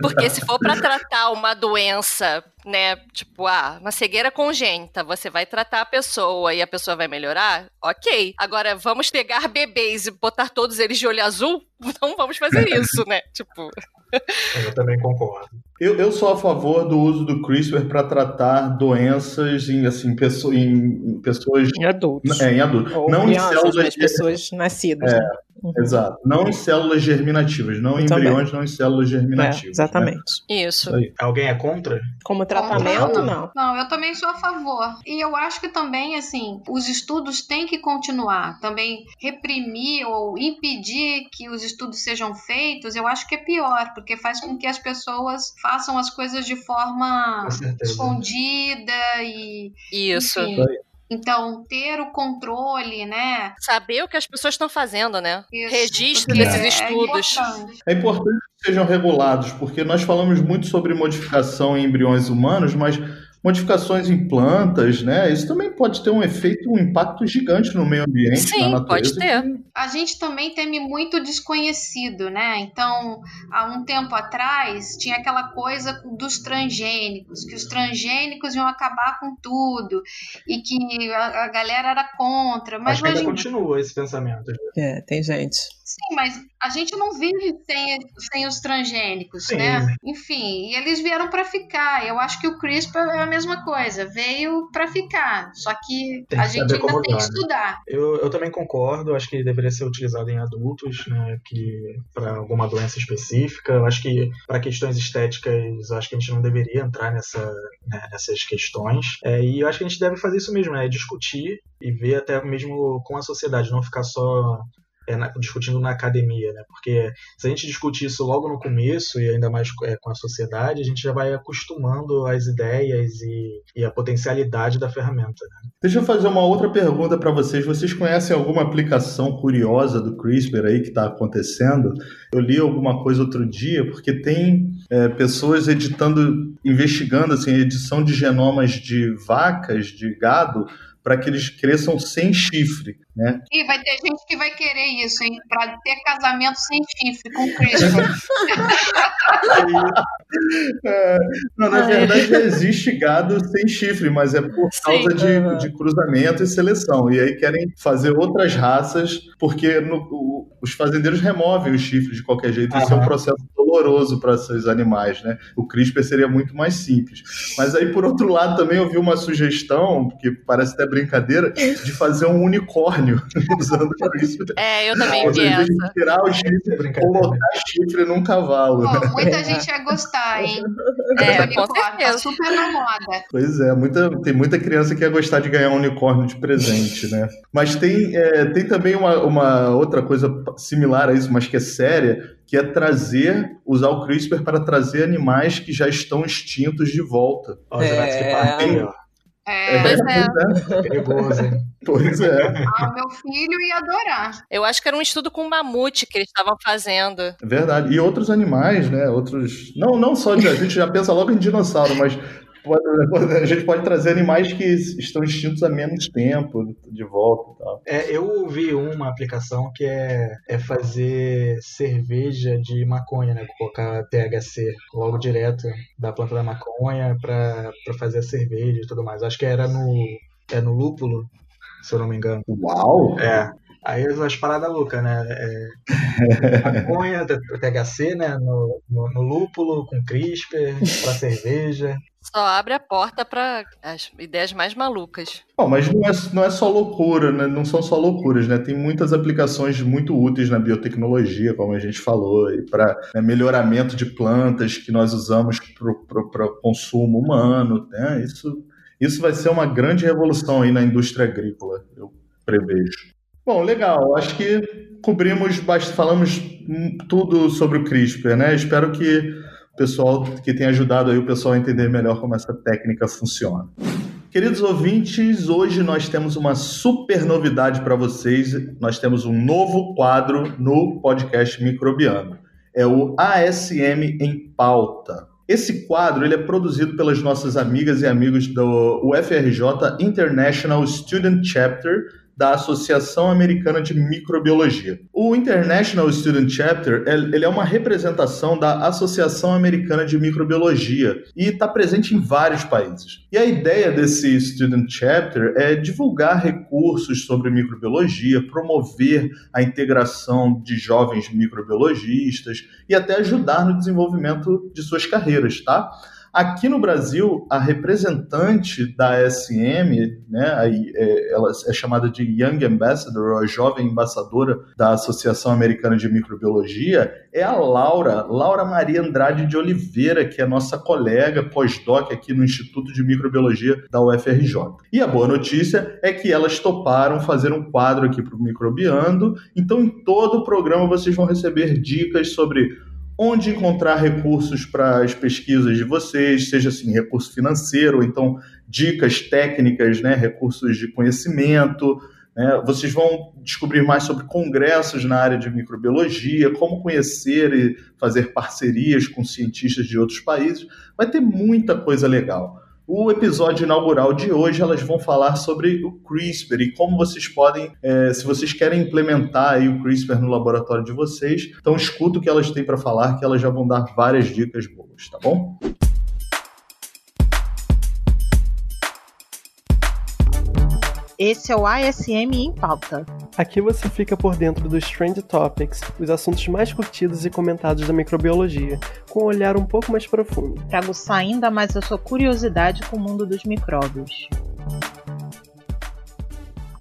Porque se for para tratar uma doença né, tipo, ah, uma cegueira congênita, você vai tratar a pessoa e a pessoa vai melhorar, ok. Agora, vamos pegar bebês e botar todos eles de olho azul? [laughs] Não vamos fazer isso, né? Tipo.
Eu também concordo.
Eu, eu sou a favor do uso do CRISPR para tratar doenças em, assim, pessoa, em, pessoas.
Em adultos.
É, em adultos.
Ou não crianças, em células. pessoas nascidas.
É, né? Uhum. Exato. Não em células germinativas, não em embriões, não em células germinativas. É,
exatamente.
Né? Isso.
Alguém é contra?
Como tratamento,
não. Não, eu também sou a favor. E eu acho que também, assim, os estudos têm que continuar. Também reprimir ou impedir que os estudos sejam feitos, eu acho que é pior, porque faz com que as pessoas façam as coisas de forma escondida e.
Isso.
Enfim, então, ter o controle, né?
Saber o que as pessoas estão fazendo, né? Isso, Registre esses é, estudos.
É importante. é importante que sejam regulados, porque nós falamos muito sobre modificação em embriões humanos, mas modificações em plantas, né? Isso também pode ter um efeito, um impacto gigante no meio ambiente,
Sim,
na natureza.
pode ter.
A gente também teme muito desconhecido, né? Então, há um tempo atrás, tinha aquela coisa dos transgênicos, que os transgênicos iam acabar com tudo e que a, a galera era contra. Mas
Acho que ainda continua esse pensamento.
É, tem gente.
Sim, mas a gente não vive sem, sem os transgênicos, Sim. né? Enfim, e eles vieram para ficar. Eu acho que o CRISPR é mesma coisa, veio para ficar, só que
Tem
a
que
gente ainda tem que
né?
estudar.
Eu, eu também concordo, acho que deveria ser utilizado em adultos, né, que para alguma doença específica. Eu acho que para questões estéticas, eu acho que a gente não deveria entrar nessa, né, nessas questões. É, e eu acho que a gente deve fazer isso mesmo, né, discutir e ver até mesmo com a sociedade, não ficar só é, na- discutindo na academia, né? Porque se a gente discutir isso logo no começo e ainda mais é, com a sociedade, a gente já vai acostumando as ideias e, e a potencialidade da ferramenta. né?
Deixa eu fazer uma outra pergunta para vocês. Vocês conhecem alguma aplicação curiosa do CRISPR aí que está acontecendo? Eu li alguma coisa outro dia, porque tem é, pessoas editando, investigando assim, edição de genomas de vacas, de gado, para que eles cresçam sem chifre, né?
E vai ter gente que vai querer isso, hein? Pra ter casamento sem chifre com o CRISPR. [laughs]
É, não, na verdade já existe gado sem chifre, mas é por causa de, de cruzamento e seleção. E aí querem fazer outras raças, porque no- o- os fazendeiros removem os chifres de qualquer jeito. Isso é um
Aham.
processo doloroso para esses animais, né? O CRISPR seria muito mais simples. Mas aí, por outro lado, também eu vi uma sugestão, que parece até brincadeira, de fazer um unicórnio [laughs] usando o CRISPR.
É, eu também
Ou seja,
essa.
tirar o chifre, colocar chifre num cavalo.
Pô, muita gente ia gostar, hein?
É, com
Unicórnio, tá
certeza.
super na moda.
Pois é, muita, tem muita criança que ia gostar de ganhar um unicórnio de presente, né? Mas tem, é, tem também uma, uma outra coisa similar a isso, mas que é séria, que é trazer, usar o CRISPR para trazer animais que já estão extintos de volta.
Ó, o Jurassic
É.
Park.
É,
Pois é.
Perigoso, hein?
Pois é,
ah, meu filho ia adorar.
Eu acho que era um estudo com mamute que eles estavam fazendo.
é verdade. E outros animais, né? Outros. Não, não só de. A gente já pensa logo em dinossauro, mas pode- [laughs] a gente pode trazer animais que estão extintos há menos tempo de volta e tal.
É, eu vi uma aplicação que é, é fazer cerveja de maconha, né? Colocar THC logo direto da planta da maconha para fazer a cerveja e tudo mais. Acho que era no, é no lúpulo, se eu não me engano.
Uau!
É. Aí as paradas loucas, né? É, [laughs] maconha, THC, né? No, no, no lúpulo, com CRISPR, para cerveja.
Só abre a porta para as ideias mais malucas.
Bom, mas não é, não é só loucura, né? não são só loucuras, né? Tem muitas aplicações muito úteis na biotecnologia, como a gente falou, e para melhoramento de plantas que nós usamos para o consumo humano. Né? Isso, isso vai ser uma grande revolução aí na indústria agrícola, eu prevejo. Bom, legal. Acho que cobrimos, falamos tudo sobre o CRISPR, né? Espero que pessoal que tenha ajudado aí o pessoal a entender melhor como essa técnica funciona. Queridos ouvintes, hoje nós temos uma super novidade para vocês. Nós temos um novo quadro no podcast Microbiano. É o ASM em pauta. Esse quadro ele é produzido pelas nossas amigas e amigos do UFRJ International Student Chapter da Associação Americana de Microbiologia. O International Student Chapter ele é uma representação da Associação Americana de Microbiologia e está presente em vários países. E a ideia desse Student Chapter é divulgar recursos sobre microbiologia, promover a integração de jovens microbiologistas e até ajudar no desenvolvimento de suas carreiras, tá? Aqui no Brasil, a representante da SM, né, é, ela é chamada de Young Ambassador, a jovem embaixadora da Associação Americana de Microbiologia, é a Laura, Laura Maria Andrade de Oliveira, que é nossa colega pós-doc aqui no Instituto de Microbiologia da UFRJ. E a boa notícia é que elas toparam fazer um quadro aqui para o Microbiando, então em todo o programa vocês vão receber dicas sobre onde encontrar recursos para as pesquisas de vocês, seja assim, recurso financeiro, ou então dicas técnicas, né, recursos de conhecimento. Né? Vocês vão descobrir mais sobre congressos na área de microbiologia, como conhecer e fazer parcerias com cientistas de outros países. Vai ter muita coisa legal. O episódio inaugural de hoje, elas vão falar sobre o CRISPR e como vocês podem, é, se vocês querem implementar o CRISPR no laboratório de vocês, então escuta o que elas têm para falar, que elas já vão dar várias dicas boas, tá bom?
Esse é o ASM em pauta.
Aqui você fica por dentro dos Trend Topics, os assuntos mais curtidos e comentados da microbiologia, com um olhar um pouco mais profundo.
Para aguçar ainda mais a sua curiosidade com o mundo dos micróbios.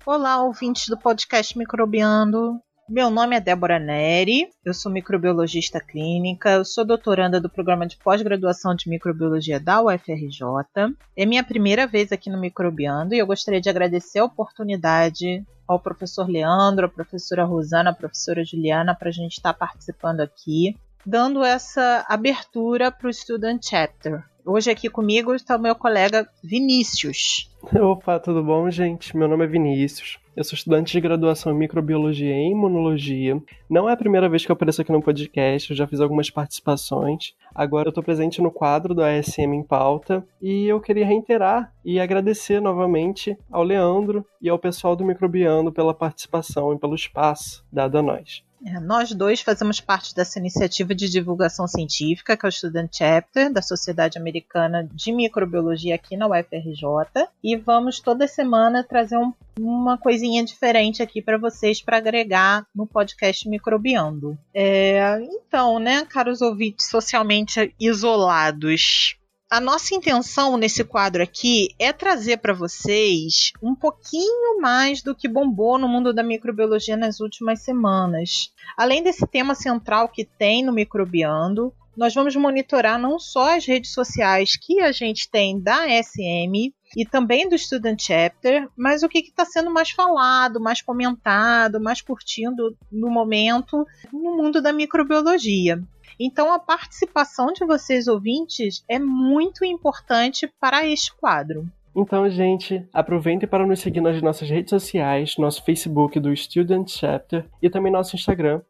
Olá, ouvintes do podcast Microbiando. Meu nome é Débora Neri, eu sou microbiologista clínica, eu sou doutoranda do programa de pós-graduação de microbiologia da UFRJ. É minha primeira vez aqui no Microbiando e eu gostaria de agradecer a oportunidade ao professor Leandro, à professora Rosana, à professora Juliana para a gente estar participando aqui, dando essa abertura para o Student Chapter. Hoje aqui comigo está o meu colega Vinícius. [laughs]
Opa, tudo bom, gente? Meu nome é Vinícius. Eu sou estudante de graduação em microbiologia e imunologia. Não é a primeira vez que eu apareço aqui no podcast, eu já fiz algumas participações. Agora eu estou presente no quadro do ASM em pauta e eu queria reiterar e agradecer novamente ao Leandro e ao pessoal do Microbiando pela participação e pelo espaço dado a nós.
É, nós dois fazemos parte dessa iniciativa de divulgação científica, que é o Student Chapter da Sociedade Americana de Microbiologia aqui na UFRJ, e vamos toda semana trazer um, uma coisinha diferente aqui para vocês para agregar no podcast Microbiando. É, então, né, caros ouvintes socialmente isolados, a nossa intenção nesse quadro aqui é trazer para vocês um pouquinho mais do que bombou no mundo da microbiologia nas últimas semanas. Além desse tema central que tem no Microbiando, nós vamos monitorar não só as redes sociais que a gente tem da SM e também do Student Chapter, mas o que está sendo mais falado, mais comentado, mais curtindo no momento no mundo da microbiologia. Então, a participação de vocês ouvintes é muito importante para este quadro.
Então, gente, aproveitem para nos seguir nas nossas redes sociais, nosso Facebook do Student Chapter e também nosso Instagram,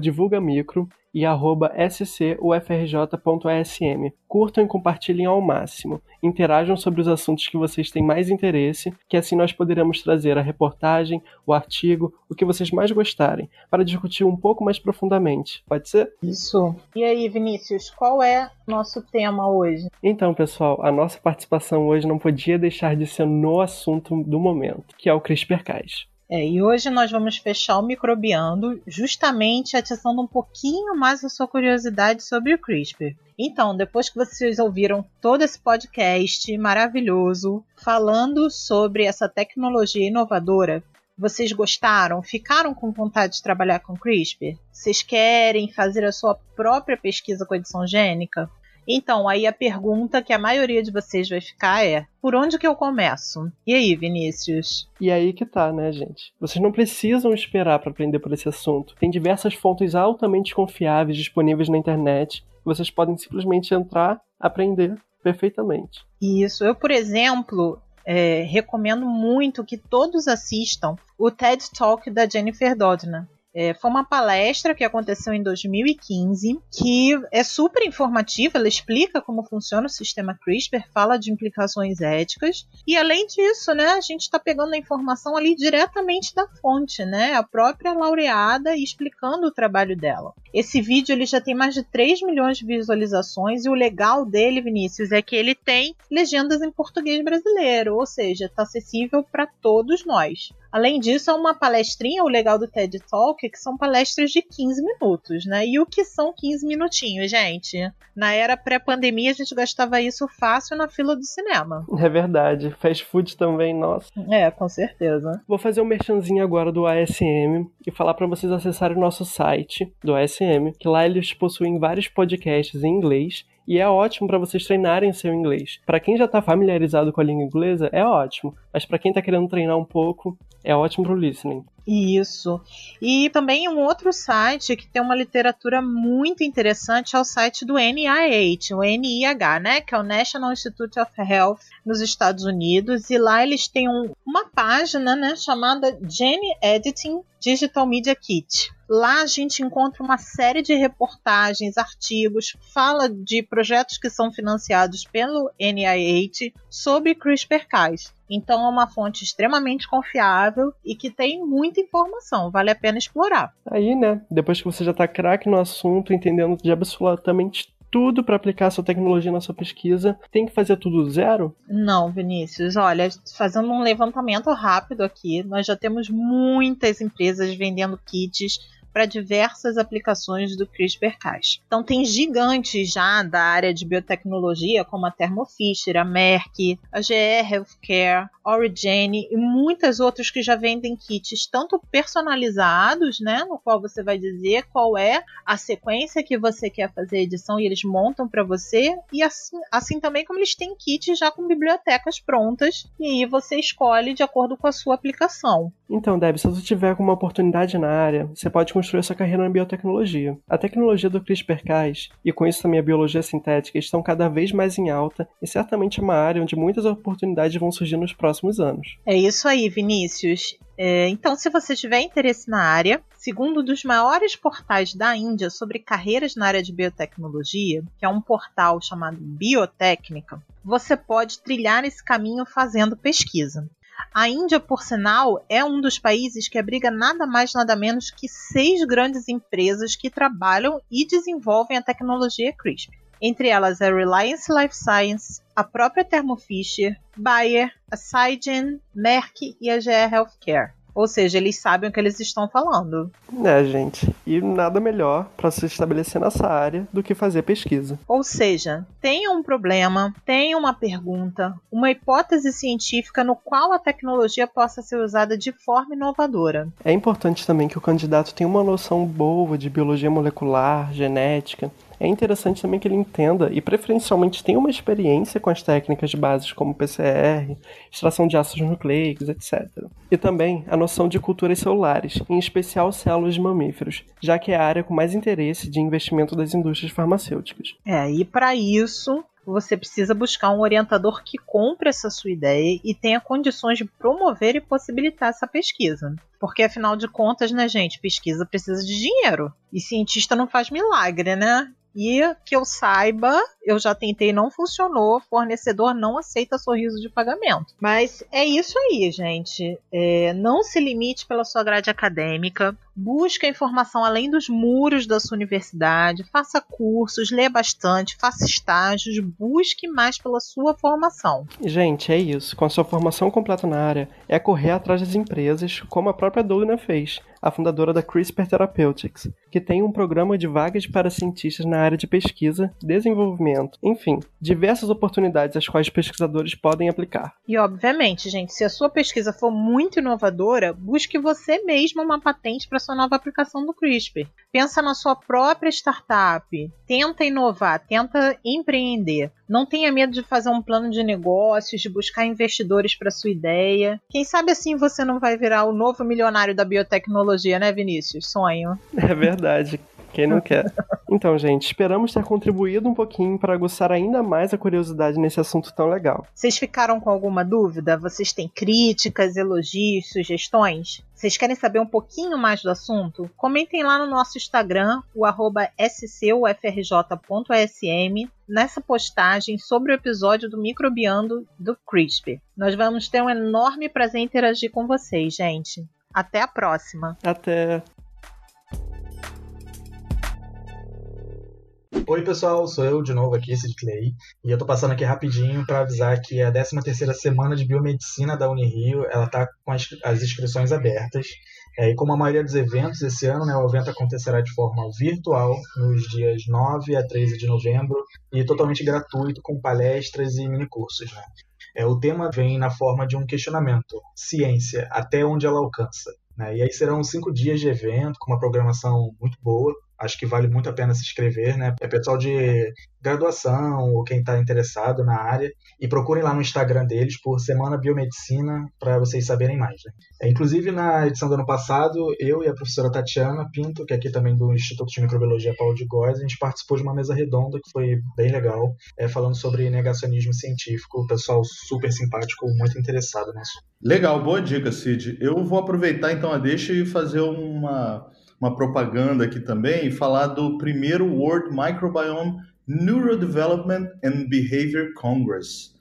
divulgamicro e scufrj.asm. Curtam e compartilhem ao máximo. Interajam sobre os assuntos que vocês têm mais interesse, que assim nós poderemos trazer a reportagem, o artigo, o que vocês mais gostarem, para discutir um pouco mais profundamente. Pode ser?
Isso. E aí, Vinícius, qual é nosso tema hoje?
Então, pessoal, a nossa participação hoje não podia deixar de ser no assunto do momento, que é o CRISPR-Cas.
É, e hoje nós vamos fechar o microbiando, justamente atiçando um pouquinho mais a sua curiosidade sobre o CRISPR. Então, depois que vocês ouviram todo esse podcast maravilhoso falando sobre essa tecnologia inovadora, vocês gostaram? Ficaram com vontade de trabalhar com CRISPR? Vocês querem fazer a sua própria pesquisa com edição gênica? Então, aí a pergunta que a maioria de vocês vai ficar é: por onde que eu começo? E aí, Vinícius?
E aí que tá, né, gente? Vocês não precisam esperar para aprender por esse assunto. Tem diversas fontes altamente confiáveis disponíveis na internet. Vocês podem simplesmente entrar, aprender perfeitamente.
Isso. Eu, por exemplo, é, recomendo muito que todos assistam o TED Talk da Jennifer Doudna. É, foi uma palestra que aconteceu em 2015, que é super informativa, ela explica como funciona o sistema CRISPR, fala de implicações éticas, e além disso, né, a gente está pegando a informação ali diretamente da fonte, né, a própria laureada explicando o trabalho dela. Esse vídeo ele já tem mais de 3 milhões de visualizações, e o legal dele, Vinícius, é que ele tem legendas em português brasileiro, ou seja, está acessível para todos nós. Além disso, é uma palestrinha, o legal do TED Talk, que são palestras de 15 minutos, né? E o que são 15 minutinhos, gente? Na era pré-pandemia, a gente gastava isso fácil na fila do cinema.
É verdade. Fast food também, nossa.
É, com certeza.
Vou fazer um merchanzinho agora do ASM e falar para vocês acessarem o nosso site do ASM, que lá eles possuem vários podcasts em inglês e é ótimo para vocês treinarem seu inglês. Para quem já está familiarizado com a língua inglesa, é ótimo, mas para quem está querendo treinar um pouco, é ótimo para o listening.
Isso. E também um outro site que tem uma literatura muito interessante é o site do NIH, o NIH, né, que é o National Institute of Health nos Estados Unidos, e lá eles têm um, uma página, né, chamada Gene Editing Digital Media Kit. Lá a gente encontra uma série de reportagens, artigos, fala de projetos que são financiados pelo NIH sobre CRISPR-Cas. Então é uma fonte extremamente confiável e que tem muita informação, vale a pena explorar.
Aí, né, depois que você já tá craque no assunto, entendendo de absolutamente tudo para aplicar a sua tecnologia na sua pesquisa, tem que fazer tudo do zero?
Não, Vinícius. Olha, fazendo um levantamento rápido aqui, nós já temos muitas empresas vendendo kits para diversas aplicações do CRISPR-Cas. Então tem gigantes já da área de biotecnologia, como a Thermo Fisher, a Merck, a GE Healthcare, Origene e muitas outras que já vendem kits tanto personalizados, né, no qual você vai dizer qual é a sequência que você quer fazer a edição e eles montam para você, e assim, assim também como eles têm kits já com bibliotecas prontas e você escolhe de acordo com a sua aplicação.
Então, Deb, se você tiver alguma oportunidade na área, você pode construir sua carreira na biotecnologia. A tecnologia do CRISPR-Cas e com isso também a biologia sintética estão cada vez mais em alta e certamente é uma área onde muitas oportunidades vão surgir nos próximos anos.
É isso aí, Vinícius. É, então, se você tiver interesse na área, segundo um dos maiores portais da Índia sobre carreiras na área de biotecnologia, que é um portal chamado Biotécnica, você pode trilhar esse caminho fazendo pesquisa. A Índia, por sinal, é um dos países que abriga nada mais nada menos que seis grandes empresas que trabalham e desenvolvem a tecnologia CRISPR. Entre elas a Reliance Life Science, a própria Thermo Fisher, Bayer, a Cygen, Merck e a GE Healthcare. Ou seja, eles sabem o que eles estão falando.
É, gente. E nada melhor para se estabelecer nessa área do que fazer pesquisa.
Ou seja, tenha um problema, tenha uma pergunta, uma hipótese científica no qual a tecnologia possa ser usada de forma inovadora.
É importante também que o candidato tenha uma noção boa de biologia molecular, genética é interessante também que ele entenda e preferencialmente tenha uma experiência com as técnicas bases como PCR, extração de ácidos nucleicos, etc. E também a noção de culturas celulares, em especial células de mamíferos, já que é a área com mais interesse de investimento das indústrias farmacêuticas.
É, e para isso você precisa buscar um orientador que compre essa sua ideia e tenha condições de promover e possibilitar essa pesquisa. Porque afinal de contas, né, gente, pesquisa precisa de dinheiro. E cientista não faz milagre, né? E que eu saiba, eu já tentei, não funcionou. Fornecedor não aceita sorriso de pagamento. Mas é isso aí, gente. É, não se limite pela sua grade acadêmica. Busque informação além dos muros da sua universidade. Faça cursos, leia bastante, faça estágios. Busque mais pela sua formação.
Gente, é isso. Com a sua formação completa na área, é correr atrás das empresas, como a própria Douglas fez, a fundadora da CRISPR Therapeutics, que tem um programa de vagas para cientistas na área de pesquisa, desenvolvimento, enfim, diversas oportunidades às quais pesquisadores podem aplicar.
E obviamente, gente, se a sua pesquisa for muito inovadora, busque você mesmo uma patente para sua nova aplicação do CRISPR. Pensa na sua própria startup, tenta inovar, tenta empreender. Não tenha medo de fazer um plano de negócios, de buscar investidores para sua ideia. Quem sabe assim você não vai virar o novo milionário da biotecnologia, né, Vinícius? Sonho. [laughs]
É verdade. Quem não quer? Então, gente, esperamos ter contribuído um pouquinho para aguçar ainda mais a curiosidade nesse assunto tão legal.
Vocês ficaram com alguma dúvida? Vocês têm críticas, elogios, sugestões? Vocês querem saber um pouquinho mais do assunto? Comentem lá no nosso Instagram, o scufrj.sm, nessa postagem sobre o episódio do Microbiando do CRISPR. Nós vamos ter um enorme prazer em interagir com vocês, gente. Até a próxima.
Até.
Oi, pessoal, sou eu de novo aqui, Sid Clay, e eu tô passando aqui rapidinho para avisar que a 13ª semana de biomedicina da Unirio, ela tá com as, as inscrições abertas. É, e como a maioria dos eventos esse ano, né, o evento acontecerá de forma virtual nos dias 9 a 13 de novembro e totalmente gratuito com palestras e minicursos. Né? É, o tema vem na forma de um questionamento: ciência, até onde ela alcança? Né? E aí serão cinco dias de evento com uma programação muito boa acho que vale muito a pena se inscrever, né? É pessoal de graduação ou quem está interessado na área e procurem lá no Instagram deles por Semana Biomedicina para vocês saberem mais. Né? É, inclusive na edição do ano passado, eu e a professora Tatiana Pinto, que é aqui também do Instituto de Microbiologia Paulo de Góes, a gente participou de uma mesa redonda que foi bem legal, é, falando sobre negacionismo científico, o pessoal super simpático, muito interessado nisso.
Legal, boa dica, Cid. Eu vou aproveitar então a deixa e fazer uma uma propaganda aqui também e falar do primeiro World Microbiome Neurodevelopment and Behavior Congress.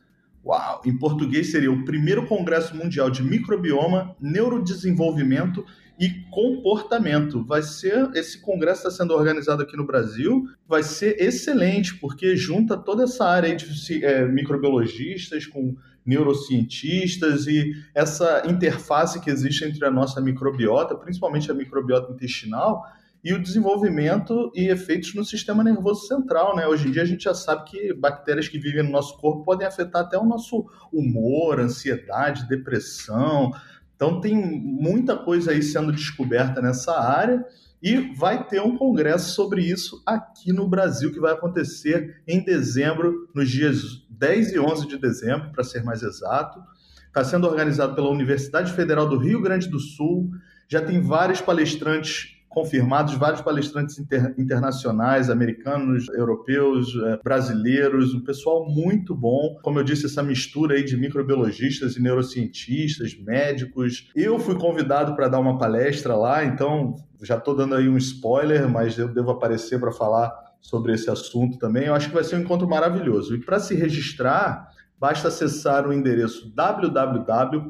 Uau! Em português seria o primeiro Congresso Mundial de Microbioma, Neurodesenvolvimento e Comportamento. Vai ser esse congresso está sendo organizado aqui no Brasil, vai ser excelente porque junta toda essa área de é, microbiologistas com neurocientistas e essa interface que existe entre a nossa microbiota, principalmente a microbiota intestinal, e o desenvolvimento e efeitos no sistema nervoso central, né? Hoje em dia a gente já sabe que bactérias que vivem no nosso corpo podem afetar até o nosso humor, ansiedade, depressão. Então tem muita coisa aí sendo descoberta nessa área e vai ter um congresso sobre isso aqui no Brasil que vai acontecer em dezembro, nos dias 10 e 11 de dezembro, para ser mais exato. Está sendo organizado pela Universidade Federal do Rio Grande do Sul. Já tem vários palestrantes confirmados, vários palestrantes inter, internacionais, americanos, europeus, eh, brasileiros, um pessoal muito bom. Como eu disse, essa mistura aí de microbiologistas e neurocientistas, médicos. Eu fui convidado para dar uma palestra lá, então já estou dando aí um spoiler, mas eu devo aparecer para falar sobre esse assunto também. Eu acho que vai ser um encontro maravilhoso. E para se registrar, basta acessar o endereço www.ceo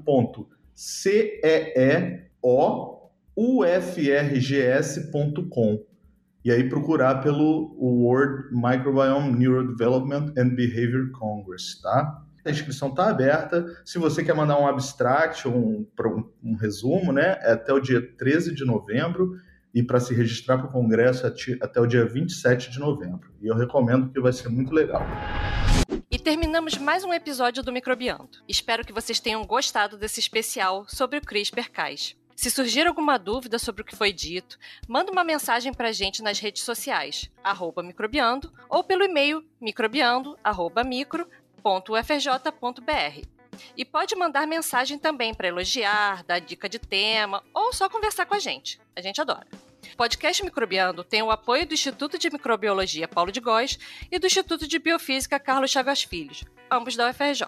ufrgs.com e aí procurar pelo World Microbiome Neurodevelopment and Behavior Congress, tá? A inscrição está aberta. Se você quer mandar um abstract um, um, resumo, né, é até o dia 13 de novembro e para se registrar para o congresso até o dia 27 de novembro. E eu recomendo que vai ser muito legal.
E terminamos mais um episódio do Microbiando. Espero que vocês tenham gostado desse especial sobre o CRISPR-Cas. Se surgir alguma dúvida sobre o que foi dito, manda uma mensagem para a gente nas redes sociais, microbiando, ou pelo e-mail microbiando.micro.ufrj.br. E pode mandar mensagem também para elogiar, dar dica de tema ou só conversar com a gente. A gente adora. O podcast Microbiando tem o apoio do Instituto de Microbiologia Paulo de Góes e do Instituto de Biofísica Carlos Chagas Filhos, ambos da UFRJ.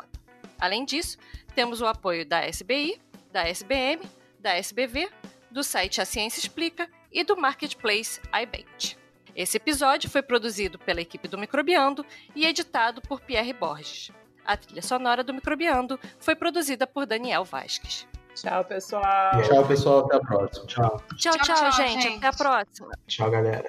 Além disso, temos o apoio da SBI, da SBM da SBV, do site A Ciência Explica e do marketplace iBait. Esse episódio foi produzido pela equipe do Microbiando e editado por Pierre Borges. A trilha sonora do Microbiando foi produzida por Daniel Vasques.
Tchau, pessoal.
Tchau, pessoal. Até a próxima.
Tchau.
Tchau, tchau, tchau gente. gente. Até a próxima.
Tchau, galera.